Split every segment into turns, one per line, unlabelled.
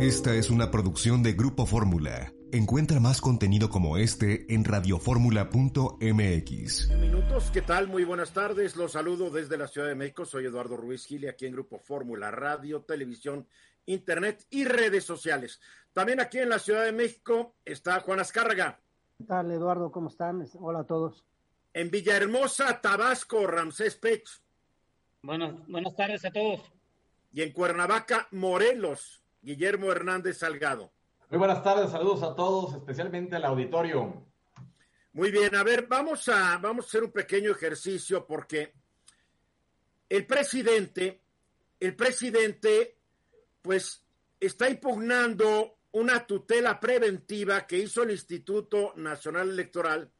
Esta es una producción de Grupo Fórmula. Encuentra más contenido como este en radioformula.mx.
Minutos, ¿qué tal? Muy buenas tardes. Los saludo desde la Ciudad de México. Soy Eduardo Ruiz Gili, aquí en Grupo Fórmula, radio, televisión, internet y redes sociales. También aquí en la Ciudad de México está Juan Azcárraga.
¿Qué tal, Eduardo? ¿Cómo están? Hola a todos.
En Villahermosa, Tabasco, Ramsés Pech.
Buenas, buenas tardes a todos.
Y en Cuernavaca, Morelos, Guillermo Hernández Salgado.
Muy buenas tardes, saludos a todos, especialmente al auditorio.
Muy bien, a ver, vamos a, vamos a hacer un pequeño ejercicio porque el presidente, el presidente, pues está impugnando una tutela preventiva que hizo el Instituto Nacional Electoral,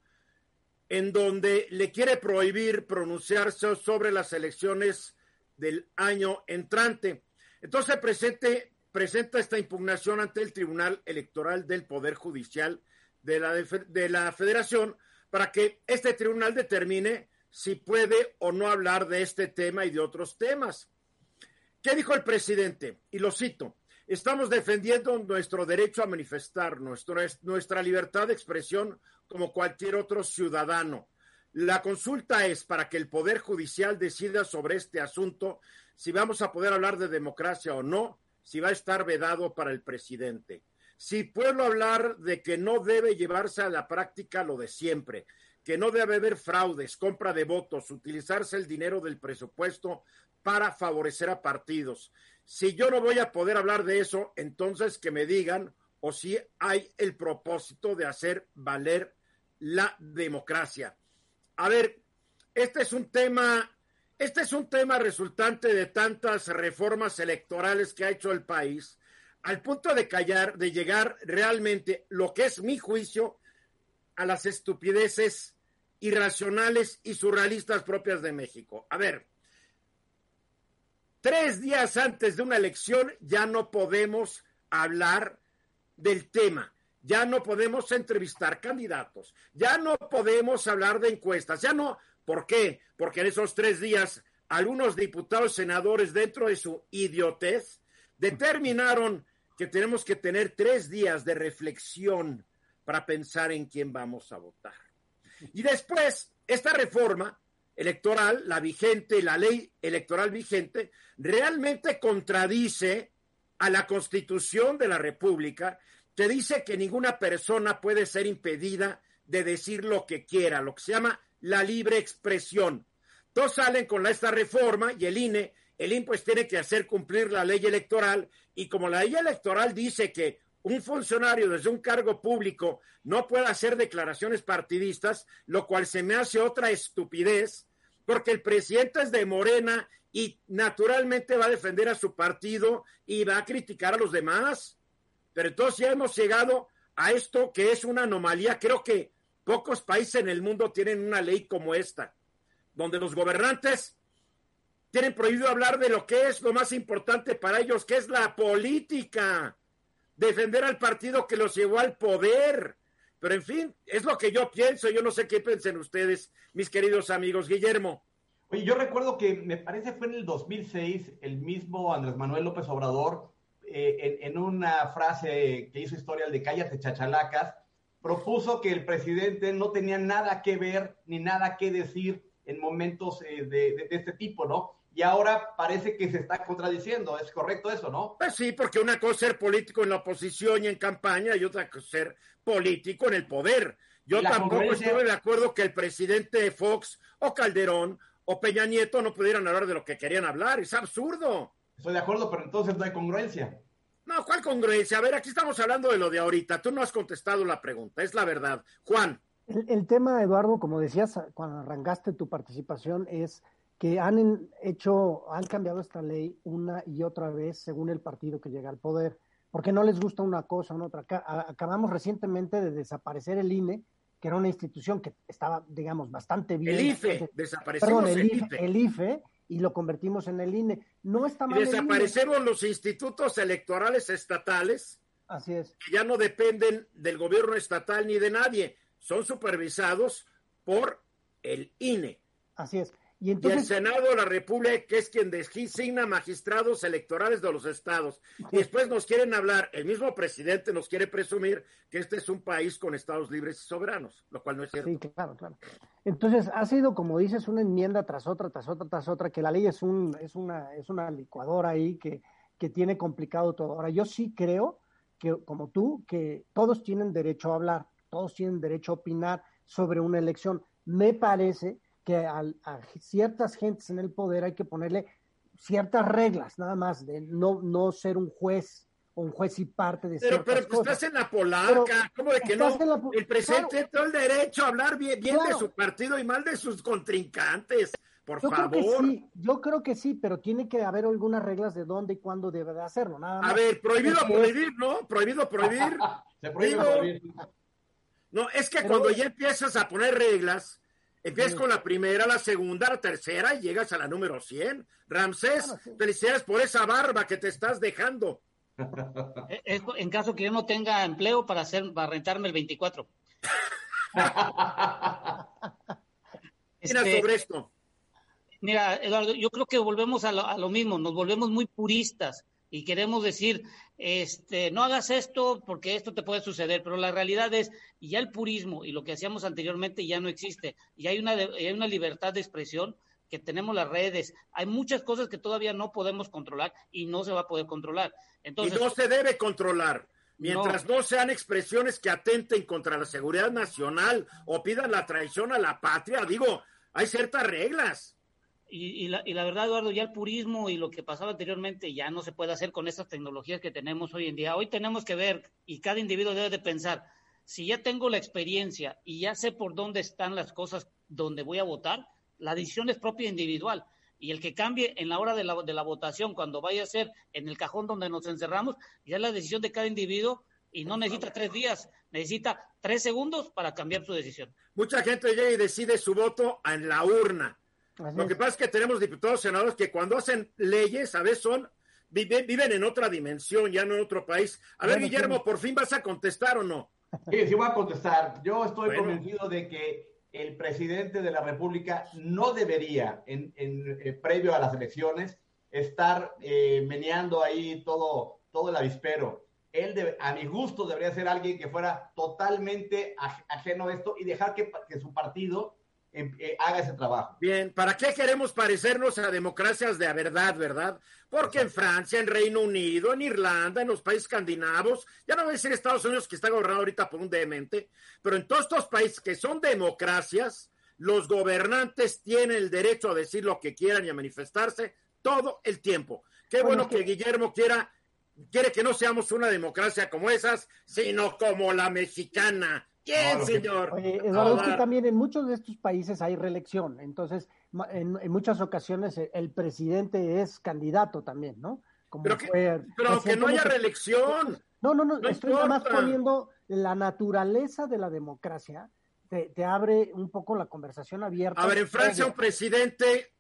en donde le quiere prohibir pronunciarse sobre las elecciones del año entrante. Entonces, presente, presenta esta impugnación ante el Tribunal Electoral del Poder Judicial de la, de la Federación para que este tribunal determine si puede o no hablar de este tema y de otros temas. ¿Qué dijo el presidente? Y lo cito. Estamos defendiendo nuestro derecho a manifestar, nuestra, nuestra libertad de expresión como cualquier otro ciudadano. La consulta es para que el Poder Judicial decida sobre este asunto, si vamos a poder hablar de democracia o no, si va a estar vedado para el presidente. Si puedo hablar de que no debe llevarse a la práctica lo de siempre, que no debe haber fraudes, compra de votos, utilizarse el dinero del presupuesto para favorecer a partidos. Si yo no voy a poder hablar de eso, entonces que me digan o si hay el propósito de hacer valer la democracia. A ver, este es un tema este es un tema resultante de tantas reformas electorales que ha hecho el país, al punto de callar, de llegar realmente, lo que es mi juicio, a las estupideces irracionales y surrealistas propias de México. A ver, tres días antes de una elección ya no podemos hablar del tema, ya no podemos entrevistar candidatos, ya no podemos hablar de encuestas, ya no, ¿Por qué? Porque en esos tres días algunos diputados senadores dentro de su idiotez determinaron que tenemos que tener tres días de reflexión para pensar en quién vamos a votar. Y después, esta reforma electoral, la vigente, la ley electoral vigente, realmente contradice a la constitución de la República, que dice que ninguna persona puede ser impedida de decir lo que quiera, lo que se llama la libre expresión. Todos salen con esta reforma y el INE, el INE pues tiene que hacer cumplir la ley electoral y como la ley electoral dice que un funcionario desde un cargo público no puede hacer declaraciones partidistas, lo cual se me hace otra estupidez, porque el presidente es de Morena y naturalmente va a defender a su partido y va a criticar a los demás. Pero entonces ya hemos llegado a esto que es una anomalía. Creo que Pocos países en el mundo tienen una ley como esta, donde los gobernantes tienen prohibido hablar de lo que es lo más importante para ellos, que es la política, defender al partido que los llevó al poder. Pero en fin, es lo que yo pienso, yo no sé qué piensen ustedes, mis queridos amigos. Guillermo.
Oye, yo recuerdo que me parece fue en el 2006 el mismo Andrés Manuel López Obrador, eh, en, una frase que hizo historia de Cállate Chachalacas, propuso que el presidente no tenía nada que ver ni nada que decir en momentos eh, de, este tipo, ¿no? Y ahora parece que se está contradiciendo, ¿es correcto eso, no?
Pues sí, porque una cosa es ser político en la oposición y en campaña y otra cosa es ser político en el poder. Yo tampoco estuve de acuerdo que el presidente Fox o Calderón o Peña Nieto no pudieran hablar de lo que querían hablar, es absurdo.
Estoy de acuerdo, pero entonces no hay congruencia.
No, ¿cuál congruencia? A ver, aquí estamos hablando de lo de ahorita. Tú no has contestado la pregunta, es la verdad. Juan.
El, tema, Eduardo, como decías cuando arrancaste tu participación, es que han hecho, han cambiado esta ley una y otra vez según el partido que llega al poder, porque no les gusta una cosa o otra. Acabamos recientemente de desaparecer el INE, que era una institución que estaba, digamos, bastante bien.
El IFE, desaparecimos
el, IFE. El IFE y lo convertimos en el INE. No está mal.
desaparecieron los institutos electorales estatales.
Así es.
Que ya no dependen del gobierno estatal ni de nadie. Son supervisados por el INE.
Así es. Y entonces,
el Senado de la República, que es quien designa magistrados electorales de los estados. Y después nos quieren hablar, el mismo presidente nos quiere presumir que este es un país con estados libres y soberanos, lo cual no es cierto.
Sí, claro, claro. Entonces, ha sido, como dices, una enmienda tras otra, tras otra, tras otra, que la ley es, un, es, una, es una licuadora ahí que, que tiene complicado todo. Ahora, yo sí creo que, como tú, que todos tienen derecho a hablar, todos tienen derecho a opinar sobre una elección. Me parece que a, a, ciertas gentes en el poder hay que ponerle ciertas reglas, nada más, de no, no ser un juez o un juez y parte de
Pero, pero pues, estás en la polaca, ¿cómo de que no? La, el presidente claro, todo el derecho a hablar bien, bien claro. de su partido y mal de sus contrincantes. Por
yo
favor.
Creo que sí, yo creo que sí, pero tiene que haber algunas reglas de dónde y cuándo debe de hacerlo. Nada más.
A ver, prohibido Porque prohibir, ¿no? Prohibido prohibir.
Se prohíbe prohibir.
No, es que pero, cuando ya empiezas a poner reglas, Empiezas con la primera, la segunda, la tercera y llegas a la número 100. Ramsés,
sí.
felicidades por esa barba que te estás dejando.
Es en caso que yo no tenga empleo para hacer, para rentarme el 24.
Mira
Este,
sobre esto.
Mira, Eduardo, yo creo que volvemos a lo, a lo mismo, nos volvemos muy puristas y queremos decir, este, no hagas esto porque esto te puede suceder, pero la realidad es, ya el purismo y lo que hacíamos anteriormente ya no existe, y hay una, de- hay una libertad de expresión que tenemos las redes, hay muchas cosas que todavía no podemos controlar y no se va a poder controlar. Entonces,
y no se debe controlar. Mientras no. sean expresiones que atenten contra la seguridad nacional o pidan la traición a la patria, digo, hay ciertas reglas.
Y, y, la, y, la, verdad, Eduardo, ya el purismo y lo que pasaba anteriormente ya no se puede hacer con estas tecnologías que tenemos hoy en día. Hoy tenemos que ver, y cada individuo debe de pensar, si ya tengo la experiencia y ya sé por dónde están las cosas donde voy a votar, la decisión es propia e individual. Y el que cambie en la hora de la, de la votación, cuando vaya a ser en el cajón donde nos encerramos, ya es la decisión de cada individuo y no necesita tres días, necesita tres segundos para cambiar su decisión.
Mucha gente llega y decide su voto en la urna.
Así
Lo
es.
que pasa es que tenemos diputados, senadores que cuando hacen leyes, a veces son, viven, viven en otra dimensión, ya no en otro país. A ver,
Bueno,
Guillermo,
sí.
¿por fin vas a contestar o no?
Sí, sí voy a contestar. Yo estoy
Bueno.
convencido de que el presidente de la República no debería, en, en, eh, previo a las elecciones, estar eh, meneando ahí todo, todo el avispero. Él, debe- a mi gusto, debería ser alguien que fuera totalmente aj- ajeno a esto y dejar que, que su partido eh, haga ese trabajo.
Bien, ¿para qué queremos parecernos a democracias de verdad, verdad? Porque en Francia, en Reino Unido, en Irlanda, en los países escandinavos, ya no voy a decir Estados Unidos que está gobernado ahorita por un demente, pero en todos estos países que son democracias, los gobernantes tienen el derecho a decir lo que quieran y a manifestarse todo el tiempo. Qué
Bueno,
bueno
que
Guillermo quiera, quiere que no seamos una democracia como esas, sino como la mexicana. ¿Quién,
No,
señor?
Oye, Eduardo, es que también en muchos de estos países hay reelección, entonces en, en muchas ocasiones el, el presidente es candidato también, ¿no? Como
Pero que-
fue
Pero que no haya reelección.
No, no, no,
No
estoy nada más
importa.
poniendo la naturaleza de la democracia, te, te abre un poco la conversación abierta.
A ver, en Francia un presidente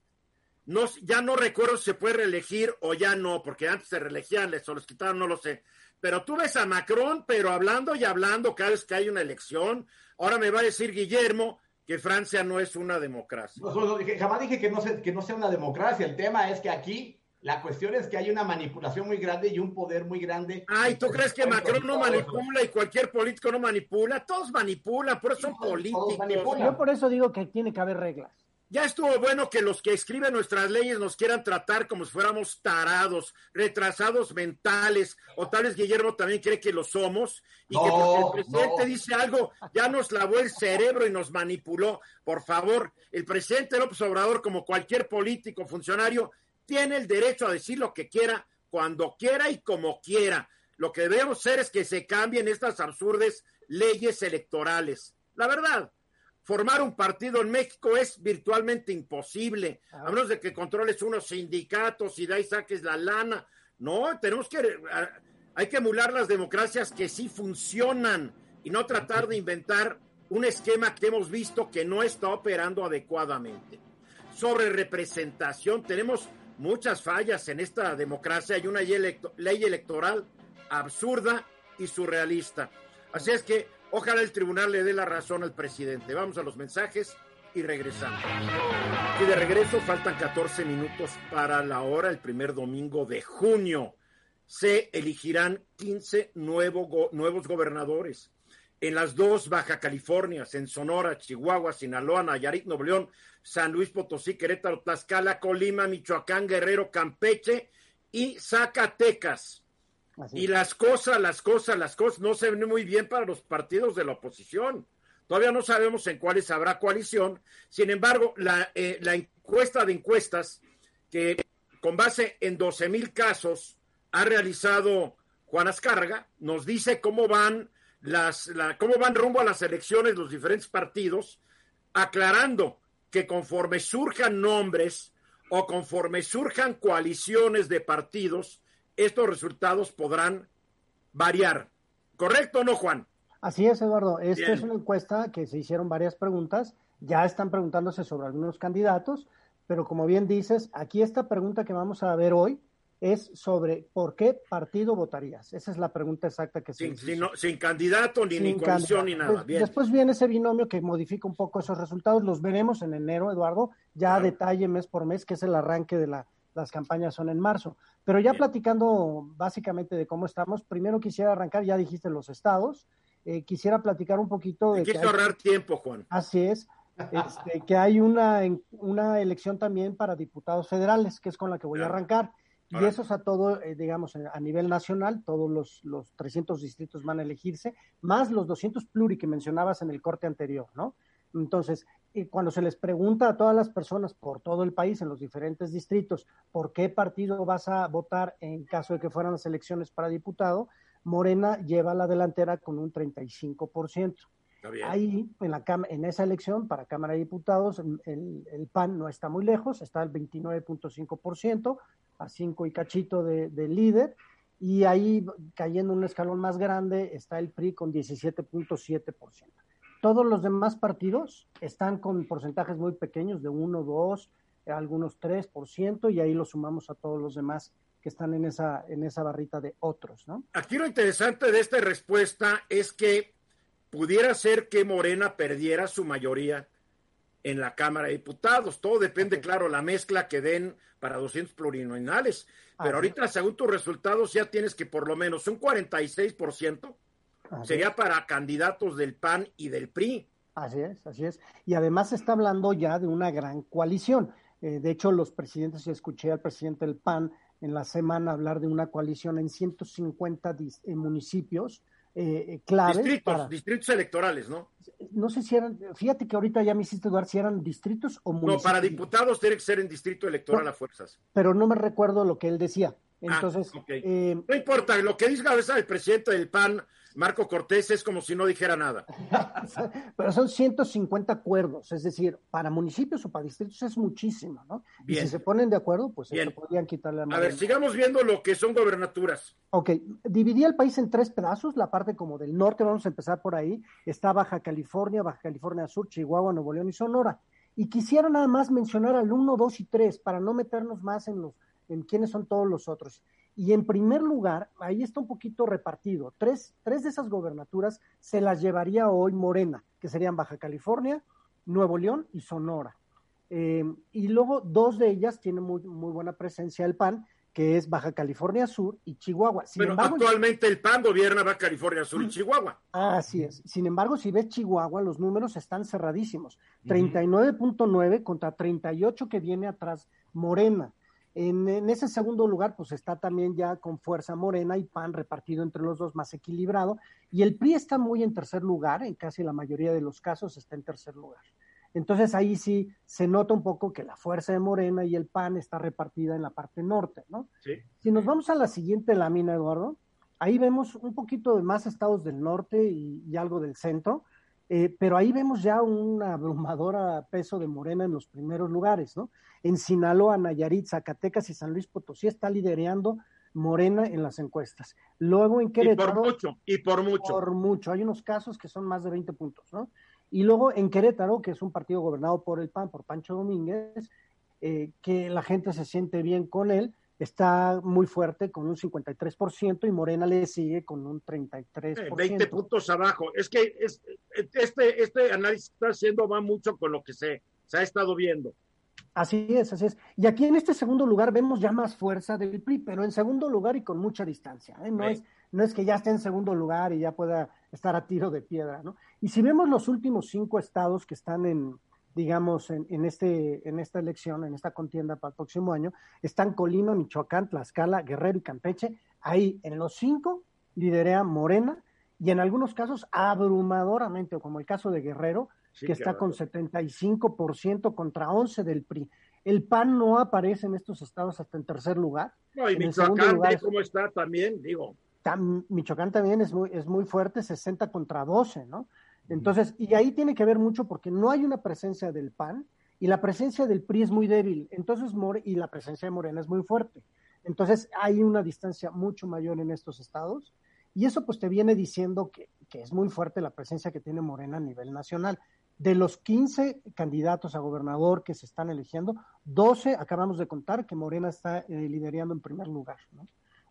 no, ya no recuerdo si se puede reelegir o ya no, porque antes se reelegían, les, o los quitaron, no lo sé. Pero tú ves a Macron, pero hablando y hablando cada vez que hay una elección. Ahora me va a decir Guillermo que Francia no es una democracia.
No, no, jamás dije que no, se- que no sea una democracia. El tema es que aquí la cuestión es que hay una manipulación muy grande y un poder muy grande.
Ay, ¿tú crees que Macron no manipula y cualquier político no manipula? Todos manipulan, por eso son políticos.
Yo por eso digo que tiene que haber reglas.
Ya estuvo bueno que los que escriben nuestras leyes nos quieran tratar como si fuéramos tarados, retrasados mentales, o tal vez Guillermo también cree que lo somos, y que porque el presidente
no.
dice algo, ya nos lavó el cerebro y nos manipuló. Por favor, el presidente López Obrador, como cualquier político, funcionario, tiene el derecho a decir lo que quiera, cuando quiera y como quiera. Lo que debemos hacer es que se cambien estas absurdas leyes electorales. La verdad, formar un partido en México es virtualmente imposible,
Ah.
a menos de que controles unos sindicatos y de ahí saques la lana. No, tenemos que, hay que emular las democracias que sí funcionan y no tratar de inventar un esquema que hemos visto que no está operando adecuadamente. Sobre representación, tenemos muchas fallas en esta democracia. Hay una ley, electo- ley electoral absurda y surrealista. Así es que ojalá el tribunal le dé la razón al presidente. Vamos a los mensajes y regresamos. Y de regreso faltan 14 minutos para la hora, el primer domingo de junio. Se elegirán 15 nuevo nuevos gobernadores en las dos Baja Californias, en Sonora, Chihuahua, Sinaloa, Nayarit, Nuevo León, San Luis Potosí, Querétaro, Tlaxcala, Colima, Michoacán, Guerrero, Campeche y Zacatecas. Y las cosas, las cosas, las cosas no se ven muy bien para los partidos de la oposición. Todavía no sabemos en cuáles habrá coalición. Sin embargo, la, eh, la encuesta de encuestas que con base en 12 mil casos ha realizado Juan Azcárraga nos dice cómo van las, la, cómo van rumbo a las elecciones los diferentes partidos, aclarando que conforme surjan nombres o conforme surjan coaliciones de partidos, estos resultados podrán variar. ¿Correcto o no, Juan?
Así es, Eduardo. Esta es una encuesta que se hicieron varias preguntas. Ya están preguntándose sobre algunos candidatos, pero como bien dices, aquí esta pregunta que vamos a ver hoy es sobre por qué partido votarías. Esa es la pregunta exacta que se
sin, sin, candidato, ni, ni coalición, ni nada.
Bien. Después viene ese binomio que modifica un poco esos resultados. Los veremos en enero, Eduardo, ya a detalle mes por mes, que es el arranque de la, las campañas son en marzo. Pero ya platicando básicamente de cómo estamos, primero quisiera arrancar, ya dijiste los estados, eh, quisiera platicar un poquito de...
Ahorrar tiempo, Juan.
Así es. Este, que hay una, una elección también para diputados federales, que es con la que voy a arrancar. Y eso es a todo, eh, digamos, a nivel nacional, todos los, los 300 distritos van a elegirse, más los 200 pluri que mencionabas en el corte anterior, ¿no? Entonces, y cuando se les pregunta a todas las personas por todo el país, en los diferentes distritos, por qué partido vas a votar en caso de que fueran las elecciones para diputado, Morena lleva la delantera con un 35%. Ahí, en, la, en esa elección para Cámara de Diputados, el, el PAN no está muy lejos, está al 29.5%, a 5 y cachito del de líder, y ahí cayendo un escalón más grande está el PRI con 17.7%. Todos los demás partidos están con porcentajes muy pequeños, de 1, 2, algunos 3%, y ahí lo sumamos a todos los demás que están en esa, en esa barrita de otros, ¿no?
Aquí lo interesante de esta respuesta es que pudiera ser que Morena perdiera su mayoría en la Cámara de Diputados. Todo depende, claro, la mezcla que den para 200 plurinominales. Pero ahorita, según tus resultados, ya tienes que por lo menos un 46% sería para candidatos del PAN y del PRI.
Así es, así es. Y además se está hablando ya de una gran coalición. Eh, de hecho, los presidentes, yo escuché al presidente del PAN en la semana hablar de una coalición en 150 municipios eh, eh, claves.
Distritos, distritos electorales, ¿no?
No sé si eran, fíjate que ahorita ya me hiciste dudar si eran distritos o municipios.
No, para diputados tiene que ser en distrito electoral a fuerzas.
Pero no me recuerdo lo que él decía. Ah, Entonces,
eh, no importa, lo que diga a veces el presidente del PAN Marco Cortés es como si no dijera nada.
Pero son 150 acuerdos, es decir, para municipios o para distritos es muchísimo, ¿no? Y si se ponen de acuerdo, pues se podrían quitarle
la A ver, sigamos viendo lo que son gobernaturas.
Ok, dividí el país en tres pedazos, la parte como del norte, vamos a empezar por ahí, está Baja California, Baja California Sur, Chihuahua, Nuevo León y Sonora. Y quisiera nada más mencionar al 1, 2 y 3 para no meternos más en los en quiénes son todos los otros. Y en primer lugar, ahí está un poquito repartido. Tres, tres de esas gobernaturas se las llevaría hoy Morena, que serían Baja California, Nuevo León y Sonora. Eh, y luego dos de ellas tienen muy, muy buena presencia el PAN, que es Baja California Sur y Chihuahua.
Sin actualmente el PAN gobierna Baja California Sur y Chihuahua.
Así es. Sin embargo, si ves Chihuahua, los números están cerradísimos. 39.9 contra 38 que viene atrás Morena. En, ese segundo lugar, pues está también ya con fuerza Morena y PAN repartido entre los dos más equilibrado. Y el PRI está muy en tercer lugar, en casi la mayoría de los casos está en tercer lugar. Entonces ahí sí se nota un poco que la fuerza de Morena y el PAN está repartida en la parte norte, ¿no?
Sí.
Si nos vamos a la siguiente lámina, Eduardo, ahí vemos un poquito de más estados del norte y algo del centro. Eh, pero ahí vemos ya un abrumador peso de Morena en los primeros lugares, ¿no? En Sinaloa, Nayarit, Zacatecas y San Luis Potosí está liderando Morena en las encuestas. Luego en Querétaro.
Y por mucho, y por mucho.
Por mucho. Hay unos casos que son más de 20 puntos, ¿no? Y luego en Querétaro, que es un partido gobernado por el PAN, por Pancho Domínguez, eh, que la gente se siente bien con él, está muy fuerte con un 53% y Morena le sigue con un 33%.
20 puntos abajo. Es que este, este análisis que está haciendo va mucho con lo que se, se ha estado viendo.
Así es, así es. Y aquí en este segundo lugar vemos ya más fuerza del PRI, pero en segundo lugar y con mucha distancia. ¿eh? No, es, no es que ya esté en segundo lugar y ya pueda estar a tiro de piedra, ¿no? Y si vemos los últimos cinco estados que están en, digamos, en, en, este, en esta elección, en esta contienda para el próximo año, están Colima, Michoacán, Tlaxcala, Guerrero y Campeche. Ahí, en los cinco, liderea Morena y en algunos casos abrumadoramente, como el caso de Guerrero, que está con 75% contra 11 del PRI. El PAN no aparece en estos estados hasta en tercer lugar.
No, y Michoacán, lugar, ¿cómo está también? Digo.
Michoacán también es muy, es muy fuerte, 60 contra 12, ¿no? Entonces, y ahí tiene que ver mucho porque no hay una presencia del PAN y la presencia del PRI es muy débil, entonces More, y la presencia de Morena es muy fuerte. Entonces, hay una distancia mucho mayor en estos estados y eso pues te viene diciendo que, que es muy fuerte la presencia que tiene Morena a nivel nacional. De los 15 candidatos a gobernador que se están eligiendo, 12 acabamos de contar que Morena está eh, liderando en primer lugar, ¿no?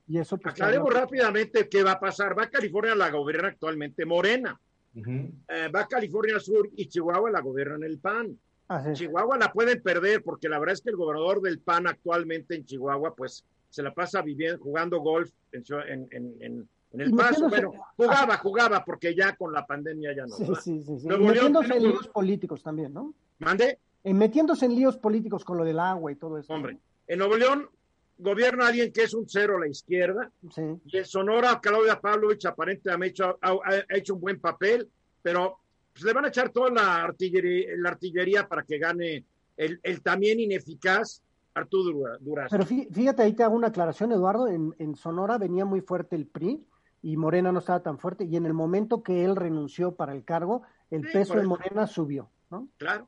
Y eso pues, Aclaremos rápidamente qué va a pasar. Va a California la gobierna actualmente Morena. Uh -huh. eh, va a California Sur y Chihuahua la gobierna el PAN. Ah. Chihuahua la pueden perder porque la verdad es que el gobernador del PAN actualmente en Chihuahua pues se la pasa viviendo, jugando golf en, en, en en el paso, bueno, jugaba, jugaba, porque ya con la pandemia ya no.
Sí, sí, sí, sí. Y metiéndose en líos políticos también, ¿no?
¿Mande?
En metiéndose en líos políticos con lo del agua y todo eso.
Hombre, en Nuevo León gobierna alguien que es un cero a la izquierda. Sí. Y en Sonora, Claudia Pavlovich aparentemente ha hecho, ha, ha hecho un buen papel, pero pues, le van a echar toda la artillería, la artillería para que gane el, el también ineficaz Arturo Durazo.
Pero fíjate, ahí te hago una aclaración, Eduardo. En, en Sonora venía muy fuerte el PRI y Morena no estaba tan fuerte, y en el momento que él renunció para el cargo, el sí, peso de Morena subió, ¿no?
Claro.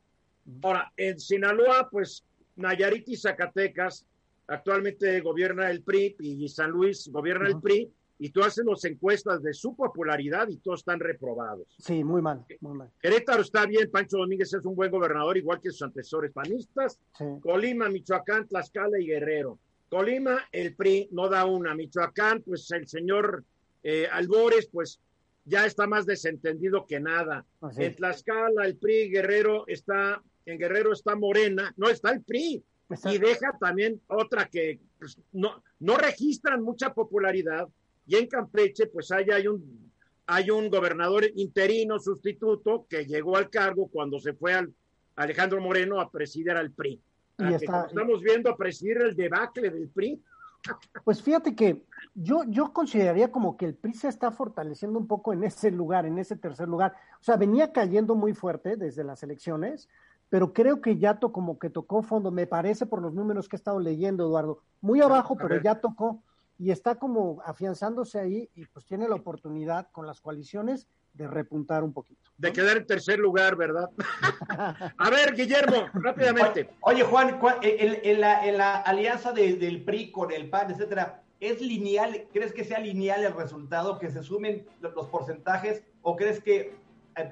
Ahora, en Sinaloa, pues Nayarit y Zacatecas, actualmente gobierna el PRI y San Luis gobierna uh -huh. el PRI, y tú haces las encuestas de su popularidad y todos están reprobados.
Sí, muy mal, muy mal.
Querétaro está bien, Pancho Domínguez es un buen gobernador, igual que sus antecesores panistas. Sí. Colima, Michoacán, Tlaxcala y Guerrero. Colima, el PRI no da una. Michoacán, pues el señor eh, Albores, pues ya está más desentendido que nada. Así. En Tlaxcala, el PRI, Guerrero está, en Guerrero está Morena, no está el PRI. Y deja también otra que pues, no, no registran mucha popularidad. Y en Campeche, pues hay, hay un hay un gobernador interino sustituto que llegó al cargo cuando se fue al Alejandro Moreno a presidir al PRI. Y está... estamos viendo a presidir el debacle del PRI.
Pues fíjate que yo, yo consideraría como que el PRI se está fortaleciendo un poco en ese lugar, en ese tercer lugar. O sea, venía cayendo muy fuerte desde las elecciones, pero creo que ya to, como que tocó fondo, me parece por los números que he estado leyendo, Eduardo. Muy abajo, pero ya tocó y está como afianzándose ahí y pues tiene la oportunidad con las coaliciones de repuntar un poquito.
¿no? De quedar en tercer lugar, ¿verdad? a ver, Guillermo, rápidamente.
Oye, Juan, en, en, la, en la, alianza de, del PRI con el PAN, etcétera, ¿es lineal? ¿Crees que sea lineal el resultado, que se sumen los porcentajes o crees que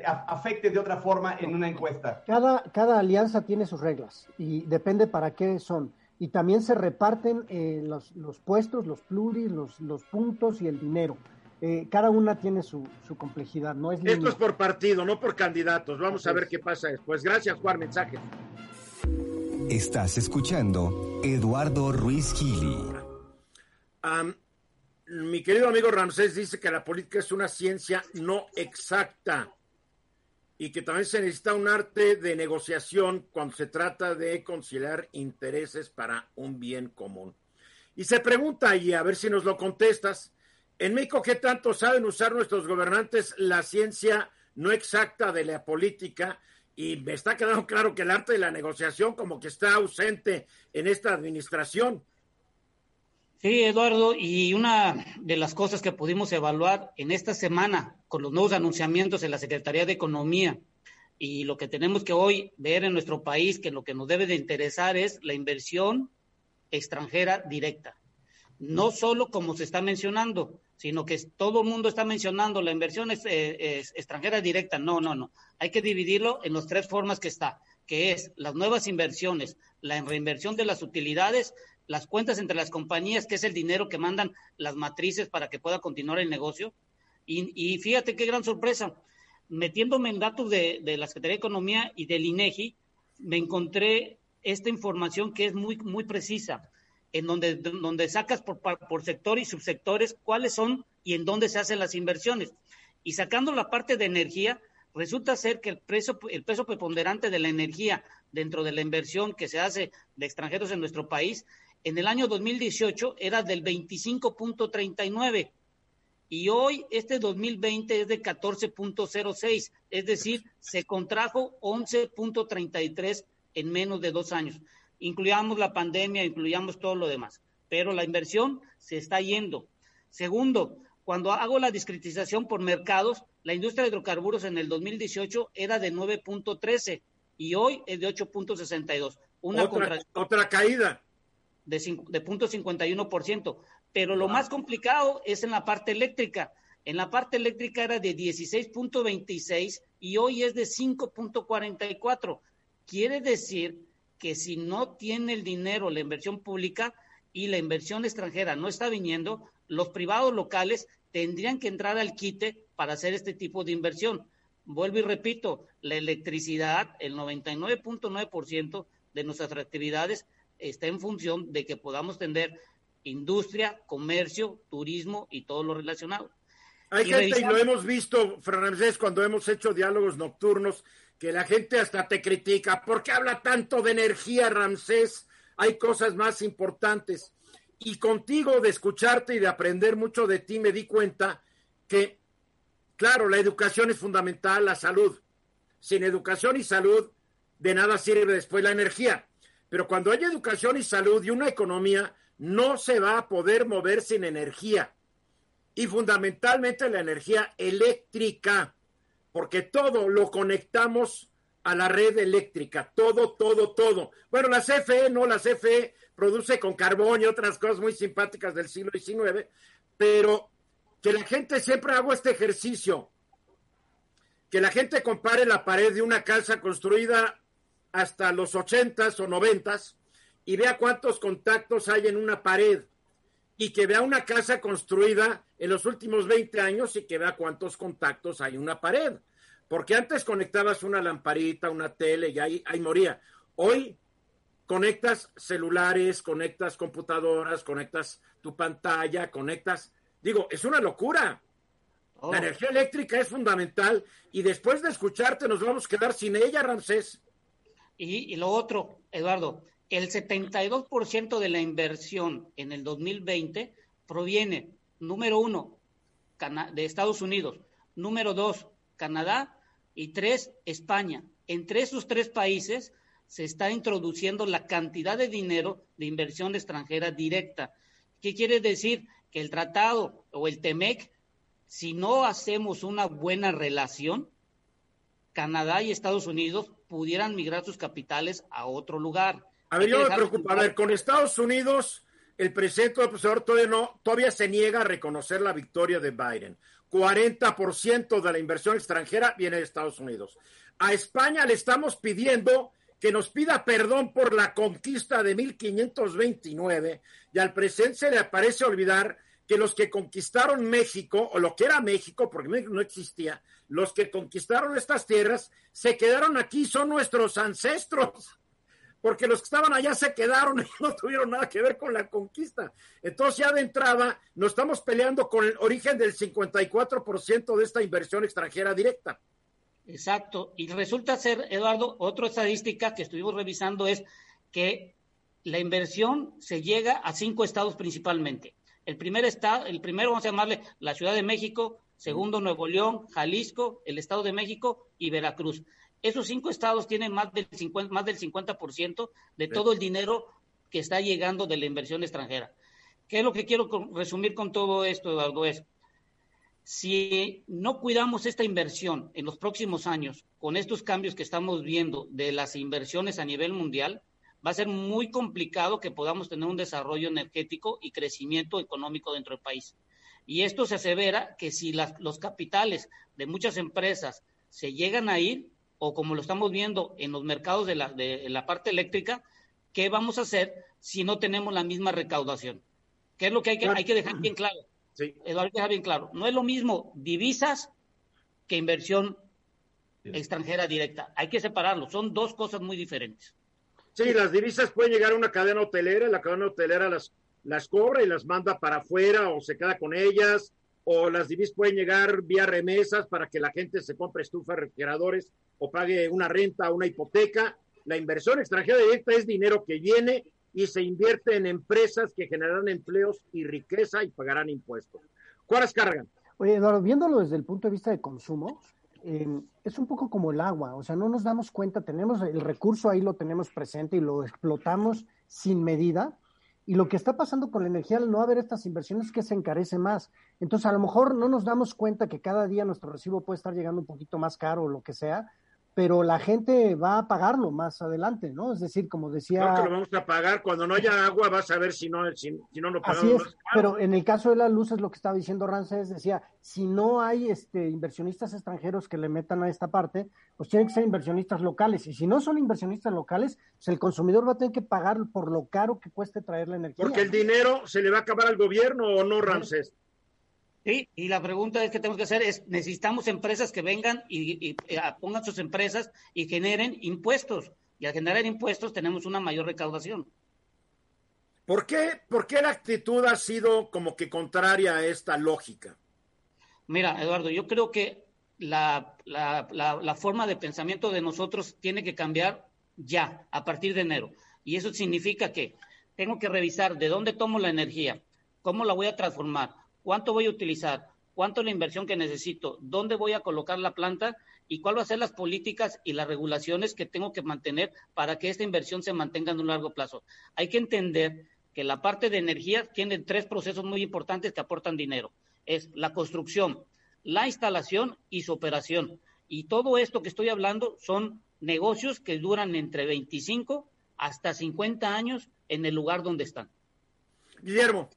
afecte de otra forma en una encuesta?
Cada, cada alianza tiene sus reglas y depende para qué son. Y también se reparten eh, los, los, puestos, los pluris, los, los puntos y el dinero. Eh, cada una tiene su, su complejidad, no es
Esto es por partido, no por candidatos. Vamos a ver qué pasa después. Gracias, Juan. Mensaje.
Estás escuchando Eduardo Ruiz Gili.
Um, mi querido amigo Ramsés dice que la política es una ciencia no exacta y que también se necesita un arte de negociación cuando se trata de conciliar intereses para un bien común. Y se pregunta, y a ver si nos lo contestas, en México, ¿qué tanto saben usar nuestros gobernantes la ciencia no exacta de la política? Y me está quedando claro que el arte de la negociación como que está ausente en esta administración.
Sí, Eduardo, y una de las cosas que pudimos evaluar en esta semana con los nuevos anunciamientos en la Secretaría de Economía y lo que tenemos que hoy ver en nuestro país, que lo que nos debe de interesar es la inversión extranjera directa. No solo como se está mencionando, sino que todo el mundo está mencionando la inversión es, eh, es, extranjera directa. No, no, no. Hay que dividirlo en las tres formas que está, que es las nuevas inversiones, la reinversión de las utilidades, las cuentas entre las compañías, que es el dinero que mandan las matrices para que pueda continuar el negocio. Y, fíjate qué gran sorpresa, metiéndome en datos de, la Secretaría de Economía y del INEGI, me encontré esta información que es muy, muy precisa, en donde, donde sacas por, por sector y subsectores cuáles son y en dónde se hacen las inversiones. Y sacando la parte de energía, resulta ser que el, precio, el peso preponderante de la energía dentro de la inversión que se hace de extranjeros en nuestro país, en el año 2018 era del 25.39 y hoy este 2020 es de 14.06, es decir, se contrajo 11.33 en menos de dos años. Incluyamos la pandemia, incluyamos todo lo demás, pero la inversión se está yendo. Segundo, cuando hago la discretización por mercados, la industria de hidrocarburos en el 2018 era de 9.13 y hoy es de 8.62.
Una otra, otra caída.
De, de 0.51%. Pero lo más complicado es en la parte eléctrica. En la parte eléctrica era de 16.26 y hoy es de 5.44. Quiere decir que si no tiene el dinero la inversión pública y la inversión extranjera no está viniendo, los privados locales tendrían que entrar al quite para hacer este tipo de inversión. Vuelvo y repito, la electricidad, el 99.9% de nuestras actividades está en función de que podamos tener industria, comercio, turismo y todo lo relacionado.
Hay gente, y lo hemos visto, Fernández, cuando hemos hecho diálogos nocturnos, que la gente hasta te critica. ¿Por qué habla tanto de energía, Ramsés? Hay cosas más importantes. Y contigo, de escucharte y de aprender mucho de ti, me di cuenta que, claro, la educación es fundamental, la salud. Sin educación y salud, de nada sirve después la energía. Pero cuando hay educación y salud y una economía, no se va a poder mover sin energía. Y fundamentalmente la energía eléctrica, porque todo lo conectamos a la red eléctrica, todo, todo, todo. Bueno, la CFE, no, la CFE produce con carbón y otras cosas muy simpáticas del siglo XIX, pero que la gente siempre haga este ejercicio, que la gente compare la pared de una casa construida hasta los ochentas o noventas y vea cuántos contactos hay en una pared y que vea una casa construida en los últimos 20 años y que vea cuántos contactos hay en una pared. Porque antes conectabas una lamparita, una tele y ahí, ahí moría. Hoy conectas celulares, conectas computadoras, conectas tu pantalla, conectas, digo, es una locura. La oh. energía eléctrica es fundamental y después de escucharte nos vamos a quedar sin ella, Ramsés.
Y, lo otro, Eduardo, el 72% de la inversión en el 2020 proviene, número uno, de Estados Unidos, número dos, Canadá y tres, España. Entre esos tres países se está introduciendo la cantidad de dinero de inversión extranjera directa. ¿Qué quiere decir? Que el tratado o el TEMEC, si no hacemos una buena relación, Canadá y Estados Unidos pudieran migrar sus capitales a otro lugar.
A ver, yo me preocupo. A ver, con Estados Unidos, el presidente profesor todavía, no, todavía se niega a reconocer la victoria de Biden. 40% de la inversión extranjera viene de Estados Unidos. A España le estamos pidiendo que nos pida perdón por la conquista de 1529 y al presidente se le parece olvidar que los que conquistaron México, o lo que era México, porque México no existía, los que conquistaron estas tierras se quedaron aquí, son nuestros ancestros, porque los que estaban allá se quedaron y no tuvieron nada que ver con la conquista. Entonces ya de entrada nos estamos peleando con el origen del 54% de esta inversión extranjera directa.
Exacto. Y resulta ser, Eduardo, otra estadística que estuvimos revisando es que la inversión se llega a cinco estados principalmente. El primer estado, el primero vamos a llamarle la Ciudad de México, segundo Nuevo León, Jalisco, el Estado de México y Veracruz. Esos cinco estados tienen más del 50%, más del 50% de todo el dinero que está llegando de la inversión extranjera. ¿Qué es lo que quiero resumir con todo esto, Eduardo? Es si no cuidamos esta inversión en los próximos años, con estos cambios que estamos viendo de las inversiones a nivel mundial, va a ser muy complicado que podamos tener un desarrollo energético y crecimiento económico dentro del país. Y esto se asevera que si los capitales de muchas empresas se llegan a ir, o como lo estamos viendo en los mercados de la, de la parte eléctrica, ¿qué vamos a hacer si no tenemos la misma recaudación? ¿Qué es lo que hay que, hay que dejar bien claro? Sí. Eduardo, hay que dejar bien claro. No es lo mismo divisas que inversión extranjera directa. Hay que separarlo. Son dos cosas muy diferentes.
Sí, las divisas pueden llegar a una cadena hotelera, la cadena hotelera las, las cobra y las manda para afuera o se queda con ellas, o las divisas pueden llegar vía remesas para que la gente se compre estufas, refrigeradores o pague una renta, una hipoteca. La inversión extranjera directa es dinero que viene y se invierte en empresas que generarán empleos y riqueza y pagarán impuestos. ¿Cuáles cargan?
Oye, Eduardo, viéndolo desde el punto de vista de consumo, es un poco como el agua, o sea, no nos damos cuenta, tenemos el recurso ahí, lo tenemos presente y lo explotamos sin medida. Y lo que está pasando con la energía al no haber estas inversiones es que se encarece más. Entonces, a lo mejor no nos damos cuenta que cada día nuestro recibo puede estar llegando un poquito más caro o lo que sea, pero la gente va a pagarlo más adelante, ¿no? Es decir, como decía...
Que lo vamos a pagar. Cuando no haya agua vas a ver si no, si, no lo pagamos.
Así es, pero en el caso de la luz es lo que estaba diciendo Rancés, decía, si no hay este, inversionistas extranjeros que le metan a esta parte, pues tienen que ser inversionistas locales. Y si no son inversionistas locales, pues el consumidor va a tener que pagar por lo caro que cueste traer la energía.
Porque el dinero se le va a acabar al gobierno o no, Rancés.
Sí, y la pregunta es que tenemos que hacer es, necesitamos empresas que vengan y, eh, pongan sus empresas y generen impuestos. Y al generar impuestos tenemos una mayor recaudación.
¿Por qué, ¿Por qué la actitud ha sido como que contraria a esta lógica?
Mira, Eduardo, yo creo que la, la, la, forma de pensamiento de nosotros tiene que cambiar ya, a partir de enero. Y eso significa que tengo que revisar de dónde tomo la energía, cómo la voy a transformar, cuánto voy a utilizar, cuánto es la inversión que necesito, dónde voy a colocar la planta y cuáles van a ser las políticas y las regulaciones que tengo que mantener para que esta inversión se mantenga en un largo plazo. Hay que entender que la parte de energía tiene tres procesos muy importantes que aportan dinero. Es la construcción, la instalación y su operación. Y todo esto que estoy hablando son negocios que duran entre 25 hasta 50 años en el lugar donde están.
Guillermo.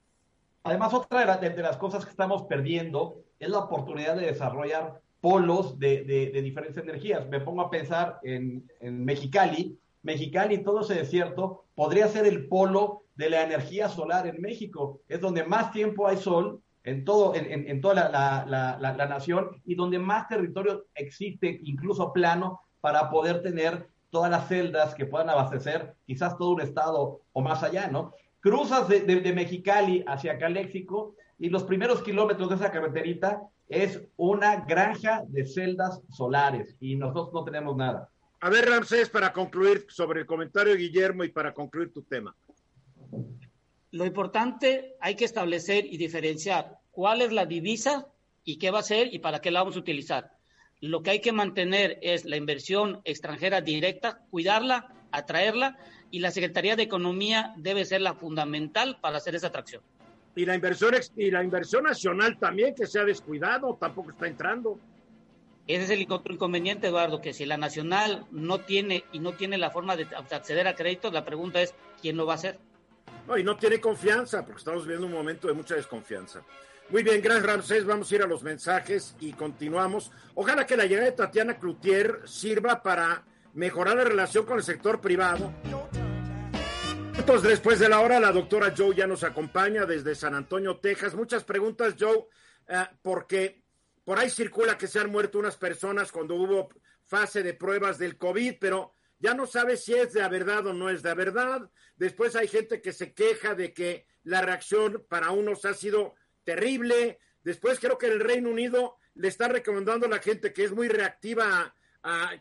Además, otra de, las cosas que estamos perdiendo es la oportunidad de desarrollar polos de, diferentes energías. Me pongo a pensar en, Mexicali. Mexicali, todo ese desierto, podría ser el polo de la energía solar en México. Es donde más tiempo hay sol en, todo, en, toda la, nación y donde más territorio existe, incluso plano, para poder tener todas las celdas que puedan abastecer quizás todo un estado o más allá, ¿no? Cruzas de, Mexicali hacia Caléxico y los primeros kilómetros de esa carreterita es una granja de celdas solares y nosotros no tenemos nada.
A ver, Ramsés, para concluir sobre el comentario de Guillermo y para concluir tu tema.
Lo importante, hay que establecer y diferenciar cuál es la divisa y qué va a ser y para qué la vamos a utilizar. Lo que hay que mantener es la inversión extranjera directa, cuidarla, atraerla y la Secretaría de Economía debe ser la fundamental para hacer esa atracción.
Y la inversión y la inversión nacional también que se ha descuidado, tampoco está entrando.
Ese es el inconveniente, Eduardo, que si la nacional no tiene y no tiene la forma de acceder a créditos, la pregunta es quién lo va a hacer.
No, y no tiene confianza, porque estamos viendo un momento de mucha desconfianza. Muy bien, gracias Ramsés. Vamos a ir a los mensajes y continuamos. Ojalá que la llegada de Tatiana Cloutier sirva para mejorar la relación con el sector privado. Entonces, después de la hora, la doctora Joe ya nos acompaña desde San Antonio, Texas. Muchas preguntas, Joe, eh, porque por ahí circula que se han muerto unas personas cuando hubo fase de pruebas del COVID, pero ya no sabe si es de verdad o no es de verdad. Después hay gente que se queja de que la reacción para unos ha sido terrible. Después creo que en el Reino Unido le está recomendando a la gente que es muy reactiva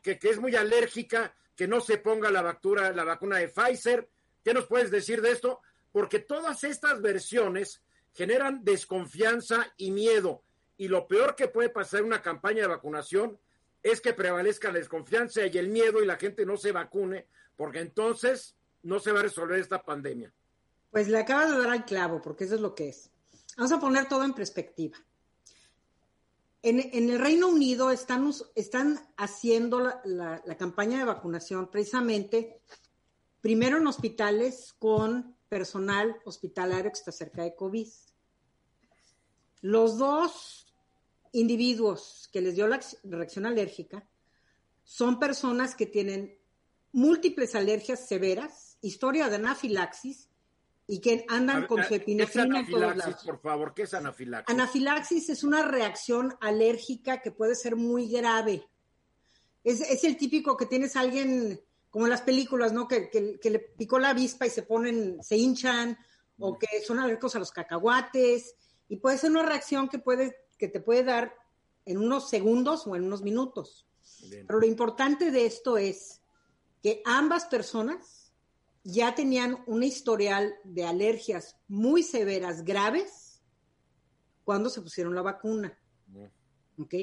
que, es muy alérgica, que no se ponga la vacuna, la vacuna de Pfizer. ¿Qué nos puedes decir de esto? Porque todas estas versiones generan desconfianza y miedo. Y lo peor que puede pasar en una campaña de vacunación es que prevalezca la desconfianza y el miedo y la gente no se vacune, porque entonces no se va a resolver esta pandemia.
Pues le acabas de dar al clavo, porque eso es lo que es. Vamos a poner todo en perspectiva. En, el Reino Unido están, están haciendo la, campaña de vacunación precisamente primero en hospitales con personal hospitalario que está cerca de COVID. Los dos individuos que les dio la reacción alérgica son personas que tienen múltiples alergias severas historia de anafilaxis y que andan con su epinefrina en todos lados.
Por favor, ¿qué es anafilaxis?
Anafilaxis es una reacción alérgica que puede ser muy grave. Es, es el típico que tienes a alguien, como en las películas, ¿no? Que, que, que, le picó la avispa y se ponen, se hinchan, o que son alérgicos a los cacahuates, y puede ser una reacción que, puede, que te puede dar en unos segundos o en unos minutos. Bien. Pero lo importante de esto es que ambas personas ya tenían un historial de alergias muy severas, graves, cuando se pusieron la vacuna. ¿Ok?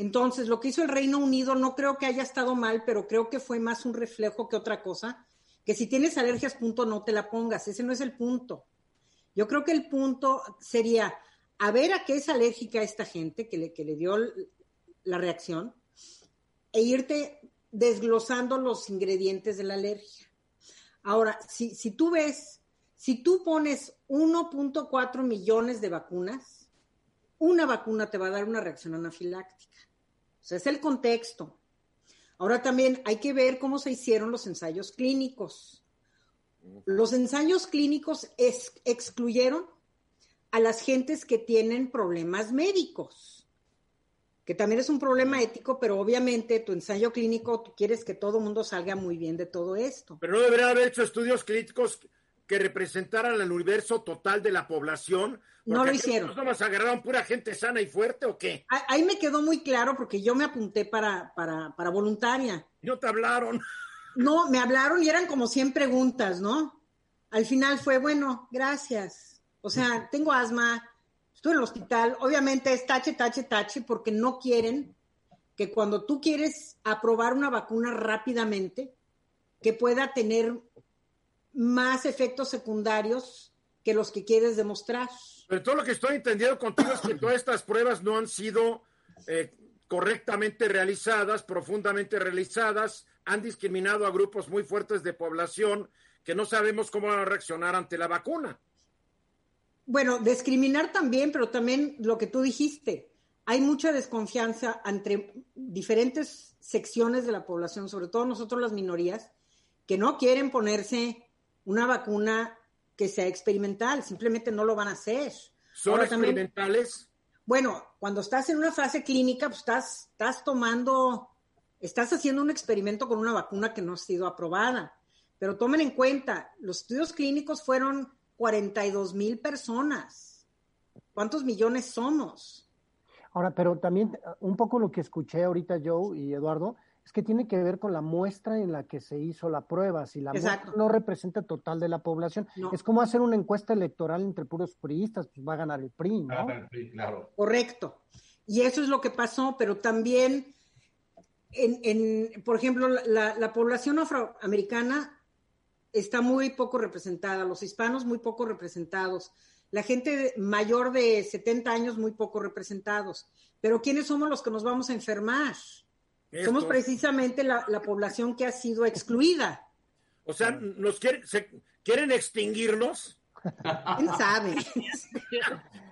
Entonces, lo que hizo el Reino Unido no creo que haya estado mal, pero creo que fue más un reflejo que otra cosa. Que si tienes alergias, punto, no te la pongas. Ese no es el punto. Yo creo que el punto sería a ver a qué es alérgica esta gente que le, que le dio la reacción e irte desglosando los ingredientes de la alergia. Ahora, si, si tú ves, si tú pones 1.4 millones de vacunas, una vacuna te va a dar una reacción anafiláctica. O sea, es el contexto. Ahora también hay que ver cómo se hicieron los ensayos clínicos. Los ensayos clínicos es, excluyeron a las gentes que tienen problemas médicos, que también es un problema ético, pero obviamente tu ensayo clínico, tú quieres que todo el mundo salga muy bien de todo esto.
Pero no debería haber hecho estudios clínicos que representaran el universo total de la población.
No lo hicieron.
¿No nos agarraron pura gente sana y fuerte o qué?
Ahí me quedó muy claro porque yo me apunté para, para, para voluntaria.
¿No te hablaron?
No, me hablaron y eran como 100 preguntas, ¿no? Al final fue, bueno, gracias. O sea, tengo asma, estuve en el hospital, obviamente es tache, tache, tache, porque no quieren que cuando tú quieres aprobar una vacuna rápidamente, que pueda tener más efectos secundarios que los que quieres demostrar.
Pero todo lo que estoy entendiendo contigo es que todas estas pruebas no han sido eh, correctamente realizadas, profundamente realizadas, han discriminado a grupos muy fuertes de población que no sabemos cómo van a reaccionar ante la vacuna.
Bueno, discriminar también, pero también lo que tú dijiste, hay mucha desconfianza entre diferentes secciones de la población, sobre todo nosotros las minorías, que no quieren ponerse una vacuna que sea experimental, simplemente no lo van a hacer.
¿Son Ahora, experimentales?
También, bueno, cuando estás en una fase clínica, pues estás, estás tomando, estás haciendo un experimento con una vacuna que no ha sido aprobada. Pero tomen en cuenta, los estudios clínicos fueron 42 mil personas. ¿Cuántos millones somos?
Ahora, pero también un poco lo que escuché ahorita Joe y Eduardo, es que tiene que ver con la muestra en la que se hizo la prueba. Si la
Exacto.
muestra no representa total de la población,
No.
es como hacer una encuesta electoral entre puros priistas, pues va a ganar el PRI, ¿no?
Ah, sí, claro.
Correcto. Y eso es lo que pasó, pero también, en, en, por ejemplo, la, la población afroamericana está muy poco representada, los hispanos muy poco representados, la gente mayor de 70 años muy poco representados. Pero ¿quiénes somos los que nos vamos a enfermar?
Estos.
Somos precisamente la, la, población que ha sido excluida.
O sea, nos quieren, se, quieren extinguirnos.
¿Quién sabe?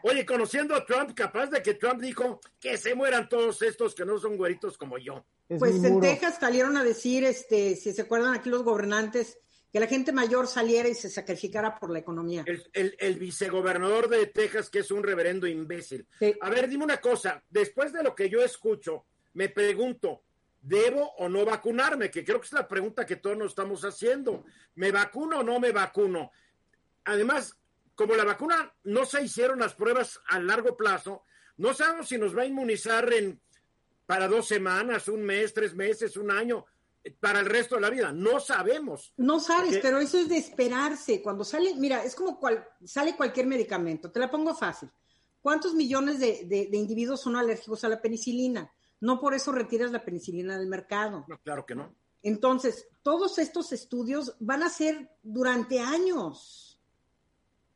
Oye, conociendo a Trump, capaz de que Trump dijo que se mueran todos estos que no son güeritos como yo.
Es pues en Texas salieron a decir, este, si se acuerdan aquí los gobernantes, que la gente mayor saliera y se sacrificara por la economía.
El, el, el vicegobernador de Texas, que es un reverendo imbécil. Sí. A ver, dime una cosa, después de lo que yo escucho, me pregunto, ¿debo o no vacunarme? Que creo que es la pregunta que todos nos estamos haciendo. ¿Me vacuno o no me vacuno? Además, como la vacuna no se hicieron las pruebas a largo plazo, no sabemos si nos va a inmunizar en, para dos semanas, un mes, tres meses, un año para el resto de la vida. No sabemos.
No sabes, Porque... pero eso es de esperarse. Cuando sale, mira, es como cual, sale cualquier medicamento. Te la pongo fácil. ¿Cuántos millones de, de, de, individuos son alérgicos a la penicilina? No por eso retiras la penicilina del mercado.
No, claro que no.
Entonces, todos estos estudios van a ser durante años.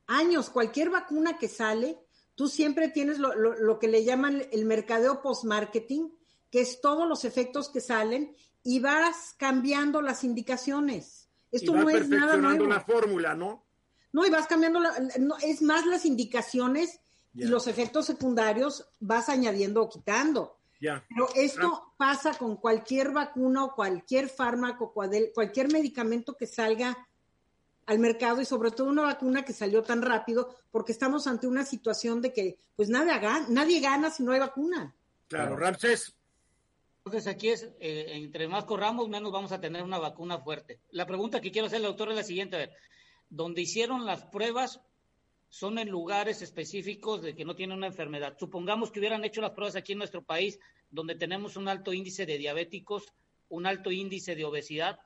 Años. Cualquier vacuna que sale, tú siempre tienes lo, lo, lo que le llaman el mercadeo post-marketing, que es todos los efectos que salen y vas cambiando las indicaciones. Esto no es nada nuevo.
la fórmula, ¿no?
No, y vas cambiando, la, no, es más las indicaciones yeah. y los efectos secundarios vas añadiendo o quitando. Pero esto ah. pasa con cualquier vacuna o cualquier fármaco, cualquier medicamento que salga al mercado y sobre todo una vacuna que salió tan rápido porque estamos ante una situación de que pues nadie gana, nadie gana si no hay vacuna.
Claro, Ramsés.
Entonces aquí es, eh, entre más corramos, menos vamos a tener una vacuna fuerte. La pregunta que quiero hacer, doctor, es la siguiente. A ver, donde hicieron las pruebas son en lugares específicos de que no tienen una enfermedad. Supongamos que hubieran hecho las pruebas aquí en nuestro país, donde tenemos un alto índice de diabéticos, un alto índice de obesidad,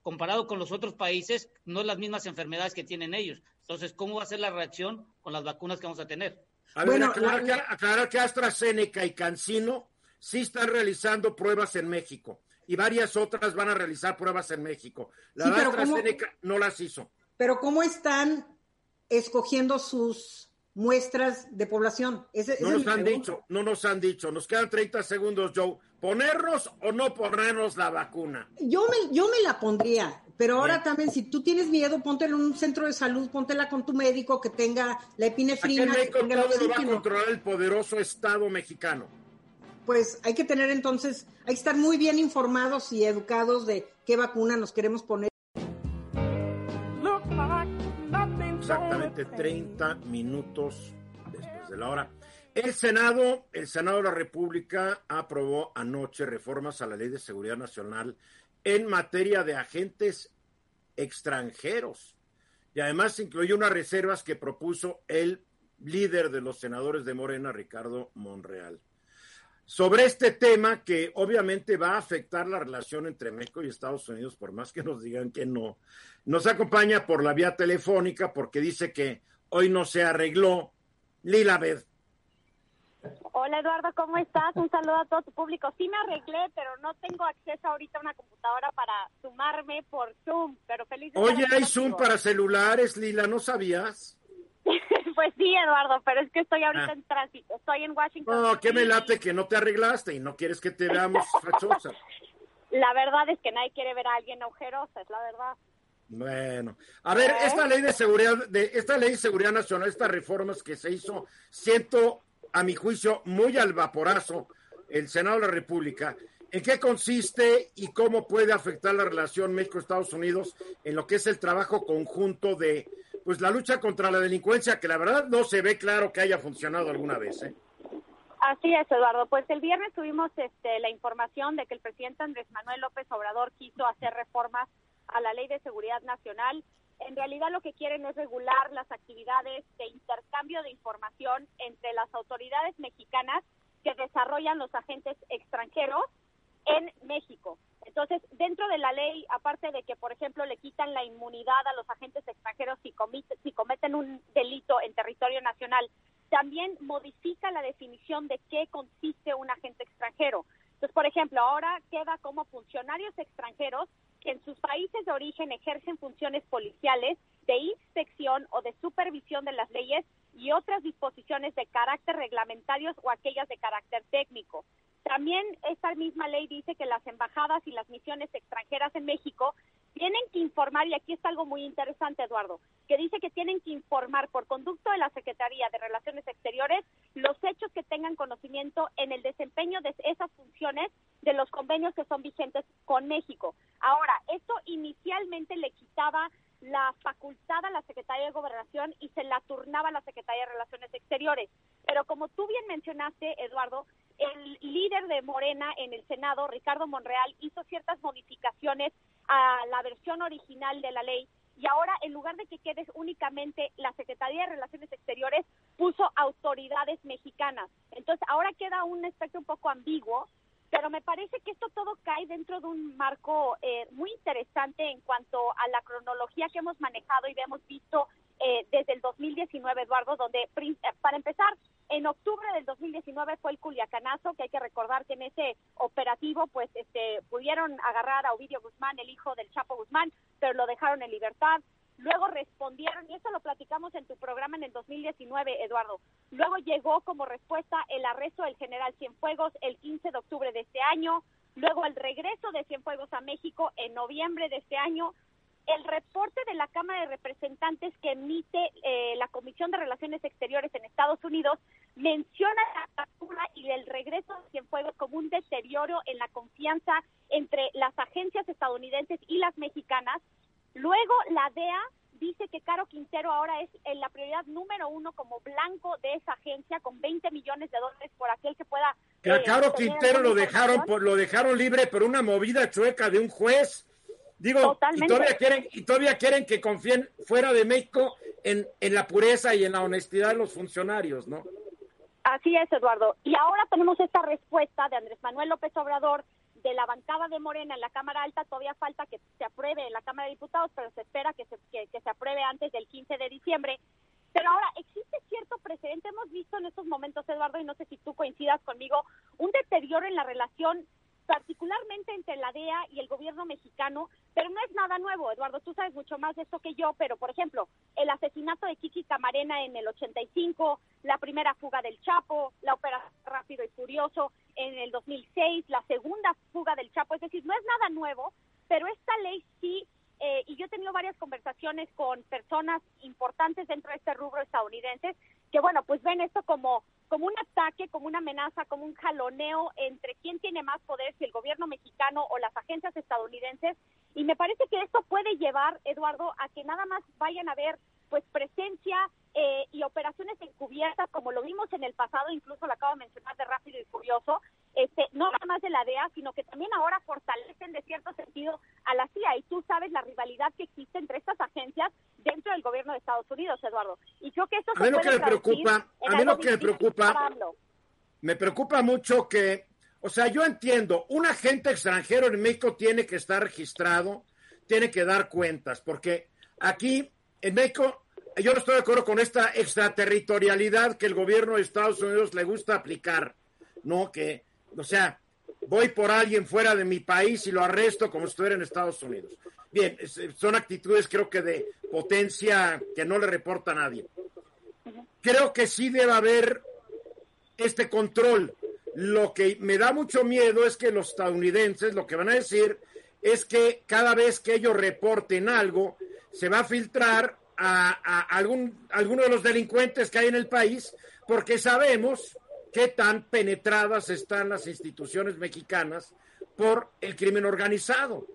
comparado con los otros países, no es las mismas enfermedades que tienen ellos. Entonces, ¿cómo va a ser la reacción con las vacunas que vamos a tener?
A ver, aclarar, que, aclarar que AstraZeneca y Cancino sí están realizando pruebas en México y varias otras van a realizar pruebas en México. La
Sí,
AstraZeneca no las hizo.
Pero ¿cómo están escogiendo sus muestras de población? Ese-
No nos han
pregunta.
dicho, no nos han dicho. Nos quedan 30 segundos, Joe. ¿Ponernos o no ponernos la vacuna?
Yo me, yo me la pondría, pero ahora
Bien.
también, si tú tienes miedo, póntela en un centro de salud, póntela con tu médico que tenga la epinefrina, el
todo lo va a controlar el poderoso Estado mexicano.
Pues hay que tener entonces, hay que estar muy bien informados y educados de qué vacuna nos queremos poner.
Exactamente 30 minutos después de la hora. El Senado, el Senado de la República aprobó anoche reformas a la Ley de Seguridad Nacional en materia de agentes extranjeros. Y además incluye unas reservas que propuso el líder de los senadores de Morena, Ricardo Monreal. Sobre este tema que obviamente va a afectar la relación entre México y Estados Unidos, por más que nos digan que no, nos acompaña por la vía telefónica porque dice que hoy no se arregló. Lila Bed.
Hola Eduardo, ¿cómo estás? Un saludo a todo tu público. Sí me arreglé, pero no tengo acceso ahorita a una computadora para sumarme por Zoom, pero feliz de
Oye, hay Zoom para celulares, Lila, ¿no sabías?
Pues sí, Eduardo, pero es que estoy ahorita
Ah.
en tránsito. Estoy en Washington.
No, que me late que no te arreglaste y no quieres que te veamos fachosa.
La verdad es que nadie quiere ver a alguien ojerosa, es la verdad.
Bueno, a ver, esta ley de seguridad, de esta ley de seguridad nacional, estas reformas que se hizo, siento a mi juicio muy al vaporazo el Senado de la República. ¿En qué consiste y cómo puede afectar la relación México-Estados Unidos en lo que es el trabajo conjunto de, pues, la lucha contra la delincuencia, que la verdad no se ve claro que haya funcionado alguna vez, ¿eh?
Así es, Eduardo. Pues el viernes tuvimos este, la información de que el presidente Andrés Manuel López Obrador quiso hacer reformas a la Ley de Seguridad Nacional. En realidad lo que quieren es regular las actividades de intercambio de información entre las autoridades mexicanas que desarrollan los agentes extranjeros en México. Entonces, dentro de la ley, aparte de que, por ejemplo, le quitan la inmunidad a los agentes extranjeros si, si cometen un delito en territorio nacional, también modifica la definición de qué consiste un agente extranjero. Entonces, por ejemplo, ahora queda como funcionarios extranjeros que en sus países de origen ejercen funciones policiales de inspección o de supervisión de las leyes y otras disposiciones de carácter reglamentarios o aquellas de carácter técnico. También esta misma ley dice que las embajadas y las misiones extranjeras en México tienen que informar, y aquí está algo muy interesante, Eduardo, que dice que tienen que informar por conducto de la Secretaría de Relaciones Exteriores los hechos que tengan conocimiento en el desempeño de esas funciones de los convenios que son vigentes con México. Ahora, esto inicialmente le quitaba la facultad a la Secretaría de Gobernación y se la turnaba a la Secretaría de Relaciones Exteriores. Pero como tú bien mencionaste, Eduardo, el líder de Morena en el Senado, Ricardo Monreal, hizo ciertas modificaciones a la versión original de la ley y ahora en lugar de que quede únicamente la Secretaría de Relaciones Exteriores, puso autoridades mexicanas. Entonces ahora queda un aspecto un poco ambiguo, pero me parece que esto todo cae dentro de un marco eh, muy interesante en cuanto a la cronología que hemos manejado y hemos visto eh, desde el 2019, Eduardo, donde eh, para empezar, en octubre del 2019 fue el Culiacanazo, que hay que recordar que en ese operativo pues este pudieron agarrar a Ovidio Guzmán, el hijo del Chapo Guzmán, pero lo dejaron en libertad. Luego respondieron, y eso lo platicamos en tu programa en el 2019, Eduardo. Luego llegó como respuesta el arresto del general Cienfuegos el 15 de octubre de este año. Luego el regreso de Cienfuegos a México en noviembre de este año. El reporte de la Cámara de Representantes que emite eh, la Comisión de Relaciones Exteriores en Estados Unidos menciona la captura y el regreso de Cienfuegos como un deterioro en la confianza entre las agencias estadounidenses y las mexicanas. Luego la DEA dice que Caro Quintero ahora es en la prioridad número uno como blanco de esa agencia con 20 millones de dólares por aquel que pueda.
Que a Caro Quintero lo dejaron, por, lo dejaron libre por una movida chueca de un juez. Digo, y todavía quieren, y todavía quieren que confíen fuera de México en, en la pureza y en la honestidad de los funcionarios, ¿no?
Así es, Eduardo. Y ahora tenemos esta respuesta de Andrés Manuel López Obrador de la bancada de Morena en la Cámara Alta. Todavía falta que se apruebe en la Cámara de Diputados, pero se espera que se, que, se apruebe antes del 15 de diciembre. Pero ahora existe cierto precedente. Hemos visto en estos momentos, Eduardo, y no sé si tú coincidas conmigo, un deterioro en la relación particularmente entre la DEA y el gobierno mexicano, pero no es nada nuevo, Eduardo, tú sabes mucho más de esto que yo, pero por ejemplo, el asesinato de Kiki Camarena en el 85, la primera fuga del Chapo, la operación Rápido y Furioso en el 2006, la segunda fuga del Chapo, es decir, no es nada nuevo, pero esta ley sí eh, y yo he tenido varias conversaciones con personas importantes dentro de este rubro estadounidenses que, bueno, pues ven esto como, como un ataque, como una amenaza, como un jaloneo entre quién tiene más poder, si el gobierno mexicano o las agencias estadounidenses. Y me parece que esto puede llevar, Eduardo, a que nada más vayan a ver pues presencia eh, y operaciones encubiertas, como lo vimos en el pasado, incluso lo acabo de mencionar de Rápido y Furioso, este, no nada más de la DEA, sino que también ahora fortalecen de cierto sentido a la CIA. Y tú sabes la rivalidad que existe entre estas agencias dentro del gobierno de Estados Unidos, Eduardo. Y yo que eso
a mí lo que me preocupa, a mí lo que me preocupa, me preocupa mucho que, o sea, yo entiendo, un agente extranjero en México tiene que estar registrado, tiene que dar cuentas, porque aquí en México yo no estoy de acuerdo con esta extraterritorialidad que el gobierno de Estados Unidos le gusta aplicar, ¿no? Que, o sea, voy por alguien fuera de mi país y lo arresto como si estuviera en Estados Unidos. Bien, son actitudes creo que de potencia que no le reporta a nadie. Creo que sí debe haber este control. Lo que me da mucho miedo es que los estadounidenses lo que van a decir es que cada vez que ellos reporten algo, se va a filtrar a, algún, alguno de los delincuentes que hay en el país, porque sabemos qué tan penetradas están las instituciones mexicanas por el crimen organizado.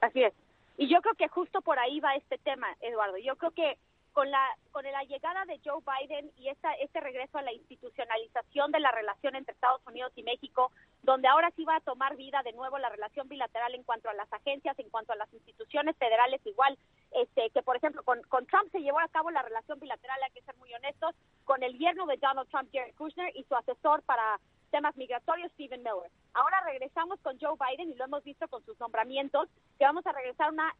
Así es. Y yo creo que justo por ahí va este tema, Eduardo. Yo creo que con la con la llegada de Joe Biden y este regreso a la institucionalización de la relación entre Estados Unidos y México, donde ahora sí va a tomar vida de nuevo la relación bilateral en cuanto a las agencias, en cuanto a las instituciones federales, igual este que por ejemplo con, con Trump se llevó a cabo la relación bilateral, hay que ser muy honestos, con el yerno de Donald Trump, Jared Kushner, y su asesor para temas migratorios, Stephen Miller. Ahora regresamos con Joe Biden y lo hemos visto con sus nombramientos, que vamos a regresar a una,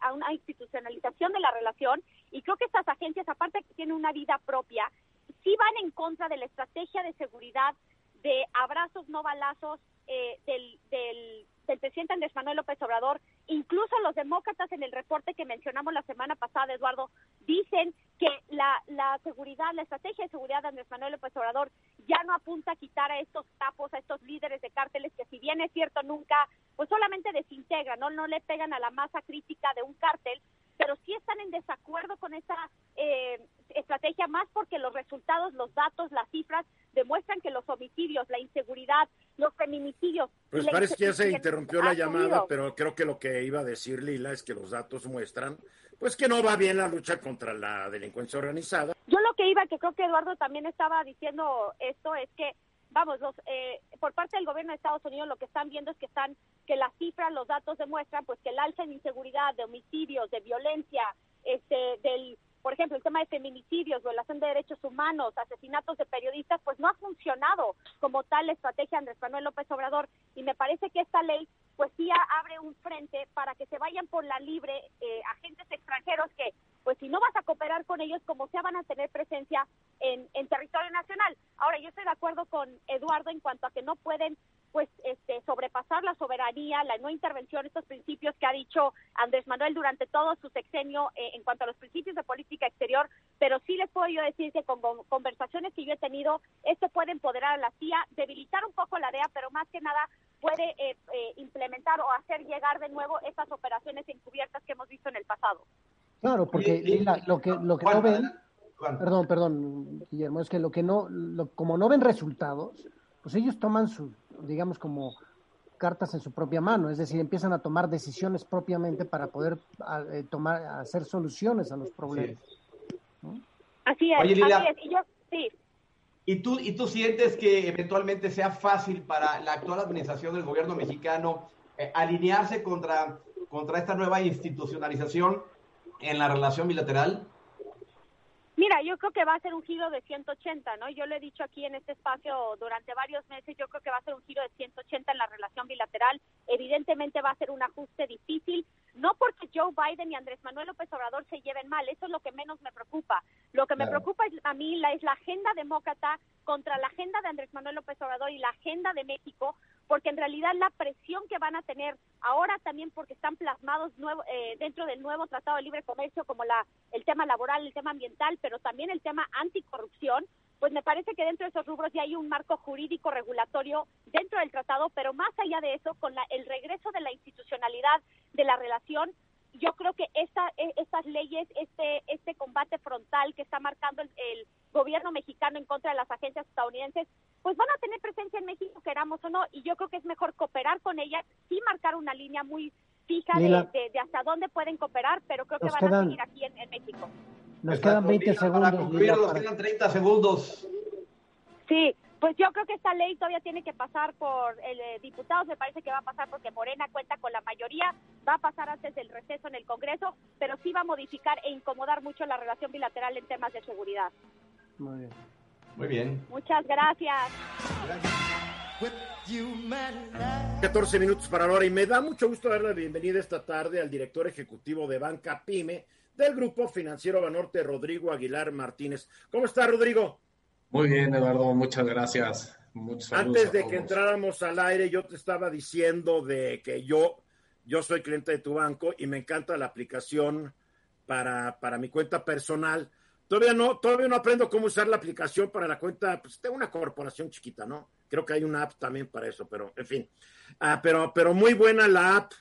a una institucionalización de la relación y creo que estas agencias, aparte que tienen una vida propia, sí van en contra de la estrategia de seguridad de abrazos, no balazos eh, del, del, del presidente Andrés Manuel López Obrador. Incluso los demócratas en el reporte que mencionamos la semana pasada, Eduardo, dicen que la, la seguridad, la estrategia de seguridad de Andrés Manuel López Obrador ya no apunta a quitar a estos capos, a estos líderes de cárteles que si bien es cierto nunca, pues solamente desintegran, no, no le pegan a la masa crítica de un cártel, pero sí están en desacuerdo con esa eh, estrategia más porque los resultados, los datos, las cifras demuestran que los homicidios, la inseguridad, los feminicidios.
Pues parece que ya se interrumpió la llamada, pero creo que lo que iba a decir Lila es que los datos muestran pues que no va bien la lucha contra la delincuencia organizada.
Yo lo que iba, que creo que Eduardo también estaba diciendo esto, es que vamos, los, eh, por parte del gobierno de Estados Unidos lo que están viendo es que están, que las cifras, los datos demuestran pues que el alza en inseguridad, de homicidios, de violencia, este, del por ejemplo, el tema de feminicidios, violación de derechos humanos, asesinatos de periodistas, pues no ha funcionado como tal estrategia Andrés Manuel López Obrador y me parece que esta ley pues sí abre un frente para que se vayan por la libre eh, agentes extranjeros que pues si no vas a cooperar con ellos como sea van a tener presencia en, en territorio nacional. Ahora yo estoy de acuerdo con Eduardo en cuanto a que no pueden pues este, sobrepasar la soberanía, la no intervención, estos principios que ha dicho Andrés Manuel durante todo su sexenio eh, en cuanto a los principios de política exterior, pero sí les puedo yo decir que con, conversaciones que yo he tenido, esto puede empoderar a la CIA, debilitar un poco la DEA, pero más que nada puede eh, eh, implementar o hacer llegar de nuevo esas operaciones encubiertas que hemos visto en el pasado.
Claro, porque lo que, lo que no ven, perdón, perdón, Guillermo, es que lo que no, como no ven resultados, pues ellos toman su, digamos, como cartas en su propia mano, es decir, empiezan a tomar decisiones propiamente para poder eh, tomar, hacer soluciones a los problemas.
Así es, así es. Y yo, sí.
¿Y tú, ¿Y tú sientes que eventualmente sea fácil para la actual administración del gobierno mexicano eh, alinearse contra, contra esta nueva institucionalización en la relación bilateral?
Mira, yo creo que va a ser un giro de 180, ¿no? Yo lo he dicho aquí en este espacio durante varios meses, yo creo que va a ser un giro de 180 en la relación bilateral. Evidentemente va a ser un ajuste difícil, no porque Joe Biden y Andrés Manuel López Obrador se lleven mal, eso es lo que menos me preocupa. Lo que me preocupa a mí la, es la agenda demócrata contra la agenda de Andrés Manuel López Obrador y la agenda de México, porque en realidad la presión que van a tener ahora también porque están plasmados nuevo, eh, dentro del nuevo Tratado de Libre Comercio como la el tema laboral, el tema ambiental, pero también el tema anticorrupción, pues me parece que dentro de esos rubros ya hay un marco jurídico regulatorio dentro del tratado, pero más allá de eso, con la, el regreso de la institucionalidad de la relación, yo creo que esta, e, estas leyes, este, este combate frontal que está marcando el, gobierno mexicano en contra de las agencias estadounidenses, pues van a tener presencia en México, queramos o no, y yo creo que es mejor cooperar con ellas, sí marcar una línea muy fija de, de, hasta dónde pueden cooperar, pero creo que van a seguir aquí en, México.
Nos quedan 20 segundos.
Para nos quedan 30 segundos.
Sí, pues yo creo que esta ley todavía tiene que pasar por el eh, diputados, me parece que va a pasar porque Morena cuenta con la mayoría, va a pasar antes del receso en el Congreso, pero sí va a modificar e incomodar mucho la relación bilateral en temas de seguridad.
Muy bien.
Muy bien.
Muchas gracias.
14 minutos para la hora y me da mucho gusto darle la bienvenida esta tarde al director ejecutivo de Banca Pyme del Grupo Financiero Banorte, Rodrigo Aguilar Martínez. ¿Cómo está, Rodrigo?
Muy bien, Eduardo, muchas gracias.
Antes de que entráramos al aire, yo te estaba diciendo de que yo, yo soy cliente de tu banco y me encanta la aplicación para, para mi cuenta personal. Todavía no, todavía no aprendo cómo usar la aplicación para la cuenta, pues tengo una corporación chiquita, ¿no? Creo que hay una app también para eso, pero en fin. Ah, pero, pero muy buena la app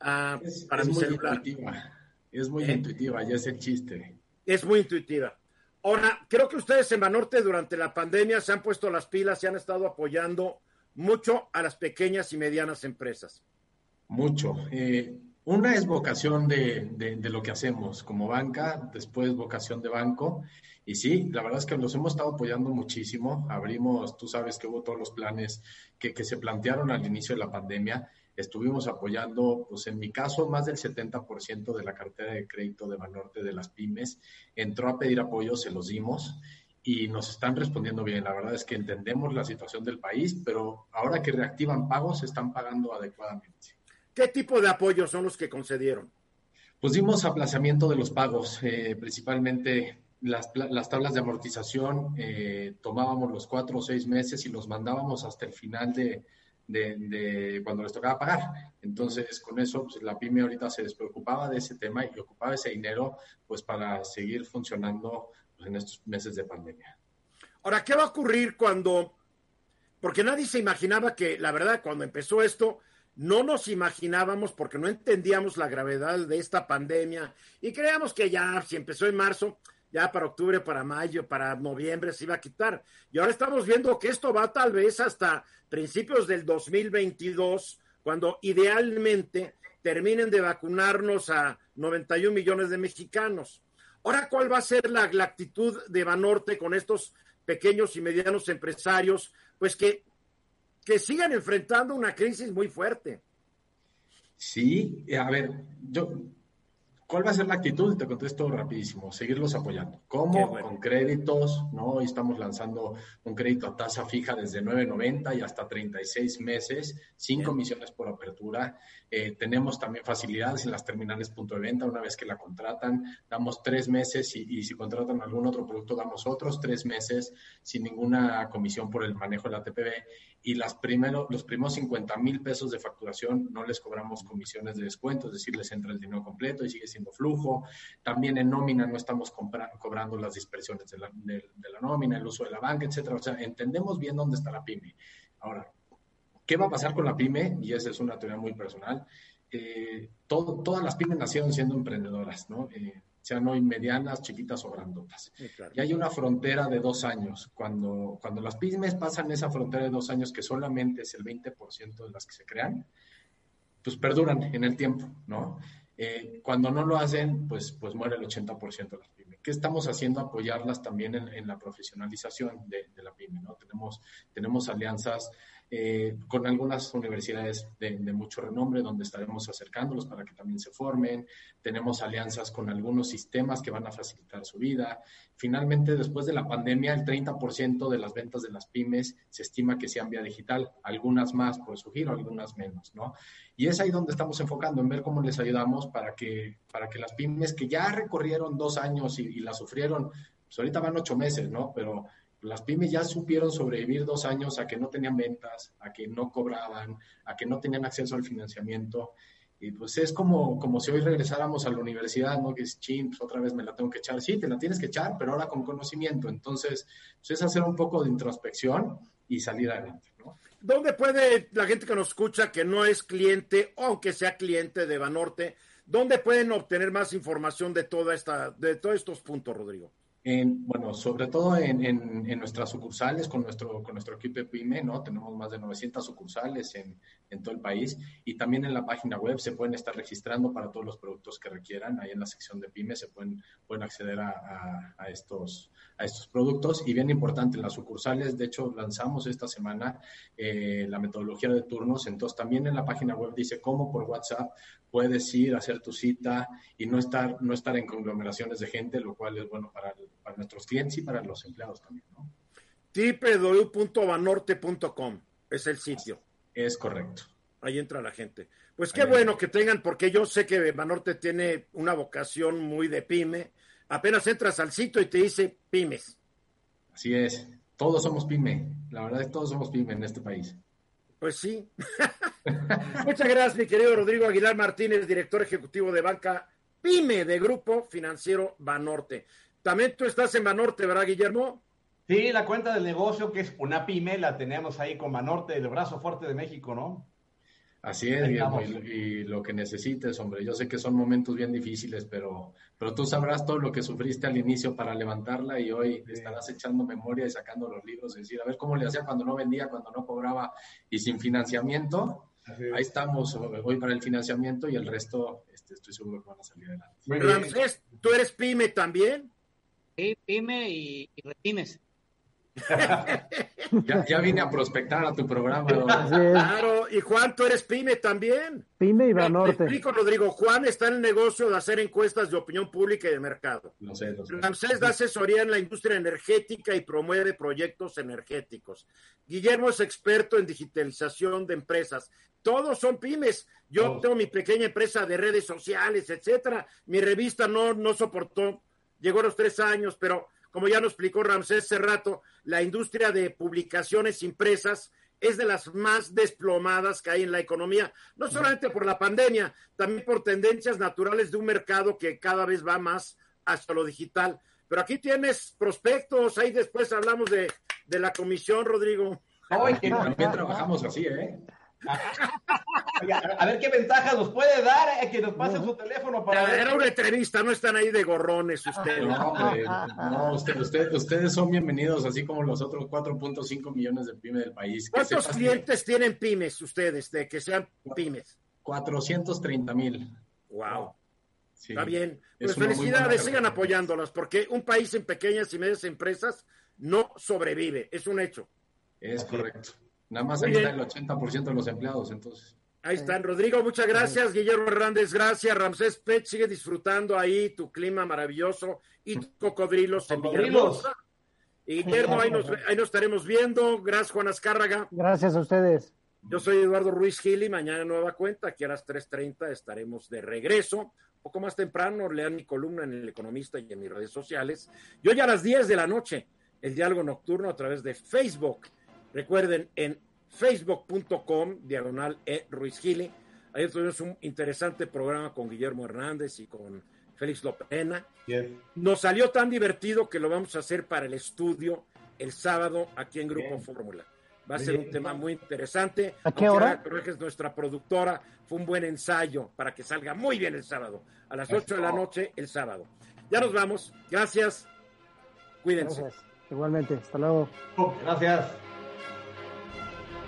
ah, para mi celular.
Intuitiva. Es muy ¿Eh? intuitiva, ya es el chiste.
Es muy intuitiva. Ahora, creo que ustedes en Banorte durante la pandemia se han puesto las pilas y han estado apoyando mucho a las pequeñas y medianas empresas.
Mucho. Eh, una es vocación de, de, lo que hacemos como banca, después vocación de banco. Y sí, la verdad es que nos hemos estado apoyando muchísimo. Abrimos, tú sabes que hubo todos los planes que, que se plantearon al inicio de la pandemia estuvimos apoyando, pues en mi caso, más del 70% de la cartera de crédito de Banorte de las pymes entró a pedir apoyo, se los dimos y nos están respondiendo bien. La verdad es que entendemos la situación del país, pero ahora que reactivan pagos, están pagando adecuadamente.
¿Qué tipo de apoyos son los que concedieron?
Pues dimos aplazamiento de los pagos, eh, principalmente las, las, tablas de amortización, eh, tomábamos los cuatro o seis meses y los mandábamos hasta el final de, de, cuando les tocaba pagar. Entonces, con eso, pues, la pyme ahorita se despreocupaba de ese tema y ocupaba ese dinero pues para seguir funcionando pues, en estos meses de pandemia.
Ahora, ¿qué va a ocurrir cuando, porque nadie se imaginaba que, la verdad, cuando empezó esto, no nos imaginábamos porque no entendíamos la gravedad de esta pandemia y creíamos que ya, si empezó en marzo, ya para octubre, para mayo, para noviembre se iba a quitar. Y ahora estamos viendo que esto va tal vez hasta principios del 2022, cuando idealmente terminen de vacunarnos a 91 millones de mexicanos. Ahora, ¿cuál va a ser la, actitud de Banorte con estos pequeños y medianos empresarios? Pues que, que sigan enfrentando una crisis muy fuerte.
Sí, a ver, yo ¿Cuál va a ser la actitud? Te contesto rapidísimo, seguirlos apoyando. ¿Cómo? Con créditos, ¿no? Hoy estamos lanzando un crédito a tasa fija desde 9.90 y hasta 36 meses, sin comisiones por apertura. Eh, tenemos también facilidades en las terminales punto de venta, una vez que la contratan, damos tres meses y, y si contratan algún otro producto, damos otros tres meses sin ninguna comisión por el manejo de la TPV y las primero, los primeros 50 mil pesos de facturación no les cobramos comisiones de descuento, es decir, les entra el dinero completo y sigue siendo flujo. También en nómina no estamos cobrando las dispersiones de la, de, la, nómina, el uso de la banca, etcétera. O sea, entendemos bien dónde está la pyme. Ahora, ¿qué va a pasar con la pyme? Y esa es una teoría muy personal. Eh, todo, todas las pymes nacieron siendo emprendedoras, ¿no? Eh, sean hoy medianas, chiquitas o grandotas. Y hay una frontera de dos años. Cuando, cuando las pymes pasan esa frontera de dos años, que solamente es el 20% de las que se crean, pues perduran en el tiempo, ¿no? Eh, cuando no lo hacen, pues, pues muere el 80% de las pymes. ¿Qué estamos haciendo? Apoyarlas también en, la profesionalización de, de, la pyme, ¿no? Tenemos, tenemos alianzas eh, con algunas universidades de, mucho renombre donde estaremos acercándolos para que también se formen. Tenemos alianzas con algunos sistemas que van a facilitar su vida. Finalmente, después de la pandemia, el 30% de las ventas de las pymes se estima que sean vía digital, algunas más por su giro, algunas menos, ¿no? Y es ahí donde estamos enfocando, en ver cómo les ayudamos para que, para que las pymes que ya recorrieron dos años y, y la sufrieron, pues ahorita van ocho meses, ¿no? Pero las pymes ya supieron sobrevivir dos años a que no tenían ventas, a que no cobraban, a que no tenían acceso al financiamiento. Y pues es como, como si hoy regresáramos a la universidad, ¿no? Que es chin, pues otra vez me la tengo que echar. Sí, te la tienes que echar, pero ahora con conocimiento. Entonces, pues es hacer un poco de introspección y salir adelante, ¿no?
¿Dónde puede la gente que nos escucha, que no es cliente, aunque sea cliente de Banorte, dónde pueden obtener más información de toda esta, de todos estos puntos, Rodrigo?
Bueno, sobre todo en, en, nuestras sucursales con nuestro, con nuestro equipo de PYME, ¿no? Tenemos más de 900 sucursales en, en, todo el país y también en la página web se pueden estar registrando para todos los productos que requieran. Ahí en la sección de PYME se pueden, pueden acceder a, a, estos, a estos productos. Y bien importante, en las sucursales, de hecho, lanzamos esta semana eh, la metodología de turnos. Entonces, también en la página web dice cómo por WhatsApp puedes ir a hacer tu cita y no estar, no estar en conglomeraciones de gente, lo cual es bueno para, para nuestros clientes y para los empleados también. ¿no?
www.banorte.com es el sitio.
Es correcto.
Ahí entra la gente. Pues qué bueno que tengan, porque yo sé que Banorte tiene una vocación muy de pyme. Apenas entras al sitio y te dice pymes.
Así es. Todos somos pyme. La verdad es que todos somos pyme en este país.
Pues sí. Muchas gracias, mi querido Rodrigo Aguilar Martínez, director ejecutivo de banca PYME de Grupo Financiero Banorte. También tú estás en Banorte, ¿verdad, Guillermo?
Sí, la cuenta del negocio, que es una pyme, la tenemos ahí con Banorte, el brazo fuerte de México, ¿no?
Así es, Guillermo, y, lo que necesites, hombre. Yo sé que son momentos bien difíciles, pero, pero tú sabrás todo lo que sufriste al inicio para levantarla y hoy estarás echando memoria y sacando los libros, es decir, a ver cómo le hacía cuando no vendía, cuando no cobraba y sin financiamiento. Ahí estamos hoy para el financiamiento y el resto este, estoy seguro que van a salir adelante.
Ramsés, ¿tú eres pyme también?
Sí, pyme y, y
ya, vine a prospectar a tu programa.
Claro, y Juan, tú eres pyme también.
Pyme y Banorte.
explico, Rodrigo. Juan está en el negocio de hacer encuestas de opinión pública y de mercado.
No sé,
Ramsés da asesoría en la industria energética y promueve proyectos energéticos. Guillermo es experto en digitalización de empresas. Todos son pymes. Yo tengo mi pequeña empresa de redes sociales, etcétera. Mi revista no, no soportó, llegó a los tres años, pero como ya nos explicó Ramsés hace rato, la industria de publicaciones impresas es de las más desplomadas que hay en la economía, no solamente por la pandemia, también por tendencias naturales de un mercado que cada vez va más hacia lo digital. Pero aquí tienes prospectos, ahí después hablamos de, de la comisión, Rodrigo.
también trabajamos así, ¿eh?
A ver qué ventajas nos puede dar eh, que nos pase su teléfono para
Era una entrevista, no están ahí de gorrones ustedes.
No, ustedes son bienvenidos, así como los otros 4.5 millones de pymes del país.
¿Cuántos clientes tienen pymes ustedes, de que sean pymes?
430 mil.
Wow. Está bien. Pues felicidades, sigan apoyándolas, porque un país en pequeñas y medias empresas no sobrevive, es un hecho.
Es correcto. Nada más ahí está el 80% de los empleados, entonces.
Ahí están, Rodrigo, muchas gracias. Guillermo Hernández, gracias. Ramsés Pech, sigue disfrutando ahí tu clima maravilloso y cocodrilos en Villahermosa. Y Guillermo, ahí nos, ahí nos estaremos viendo. Gracias, Juan Azcárraga.
Gracias a ustedes.
Yo soy Eduardo Ruiz Gili, mañana nueva cuenta, aquí a las 3.30 estaremos de regreso. Un poco más temprano, lean mi columna en El Economista y en mis redes sociales. Y hoy a las 10 de la noche, el diálogo nocturno a través de Facebook Recuerden, en facebook.com, diagonal E Ruiz Gili, ayer tuvimos un interesante programa con Guillermo Hernández y con Félix Lopena. Nos salió tan divertido que lo vamos a hacer para el estudio el sábado aquí en Grupo Fórmula. Va a ser un tema muy interesante.
¿A qué hora?
Nuestra productora, fue un buen ensayo para que salga muy bien el sábado, a las 8 de la noche el sábado. Ya nos vamos. Gracias. Cuídense.
Igualmente. Hasta luego.
Gracias.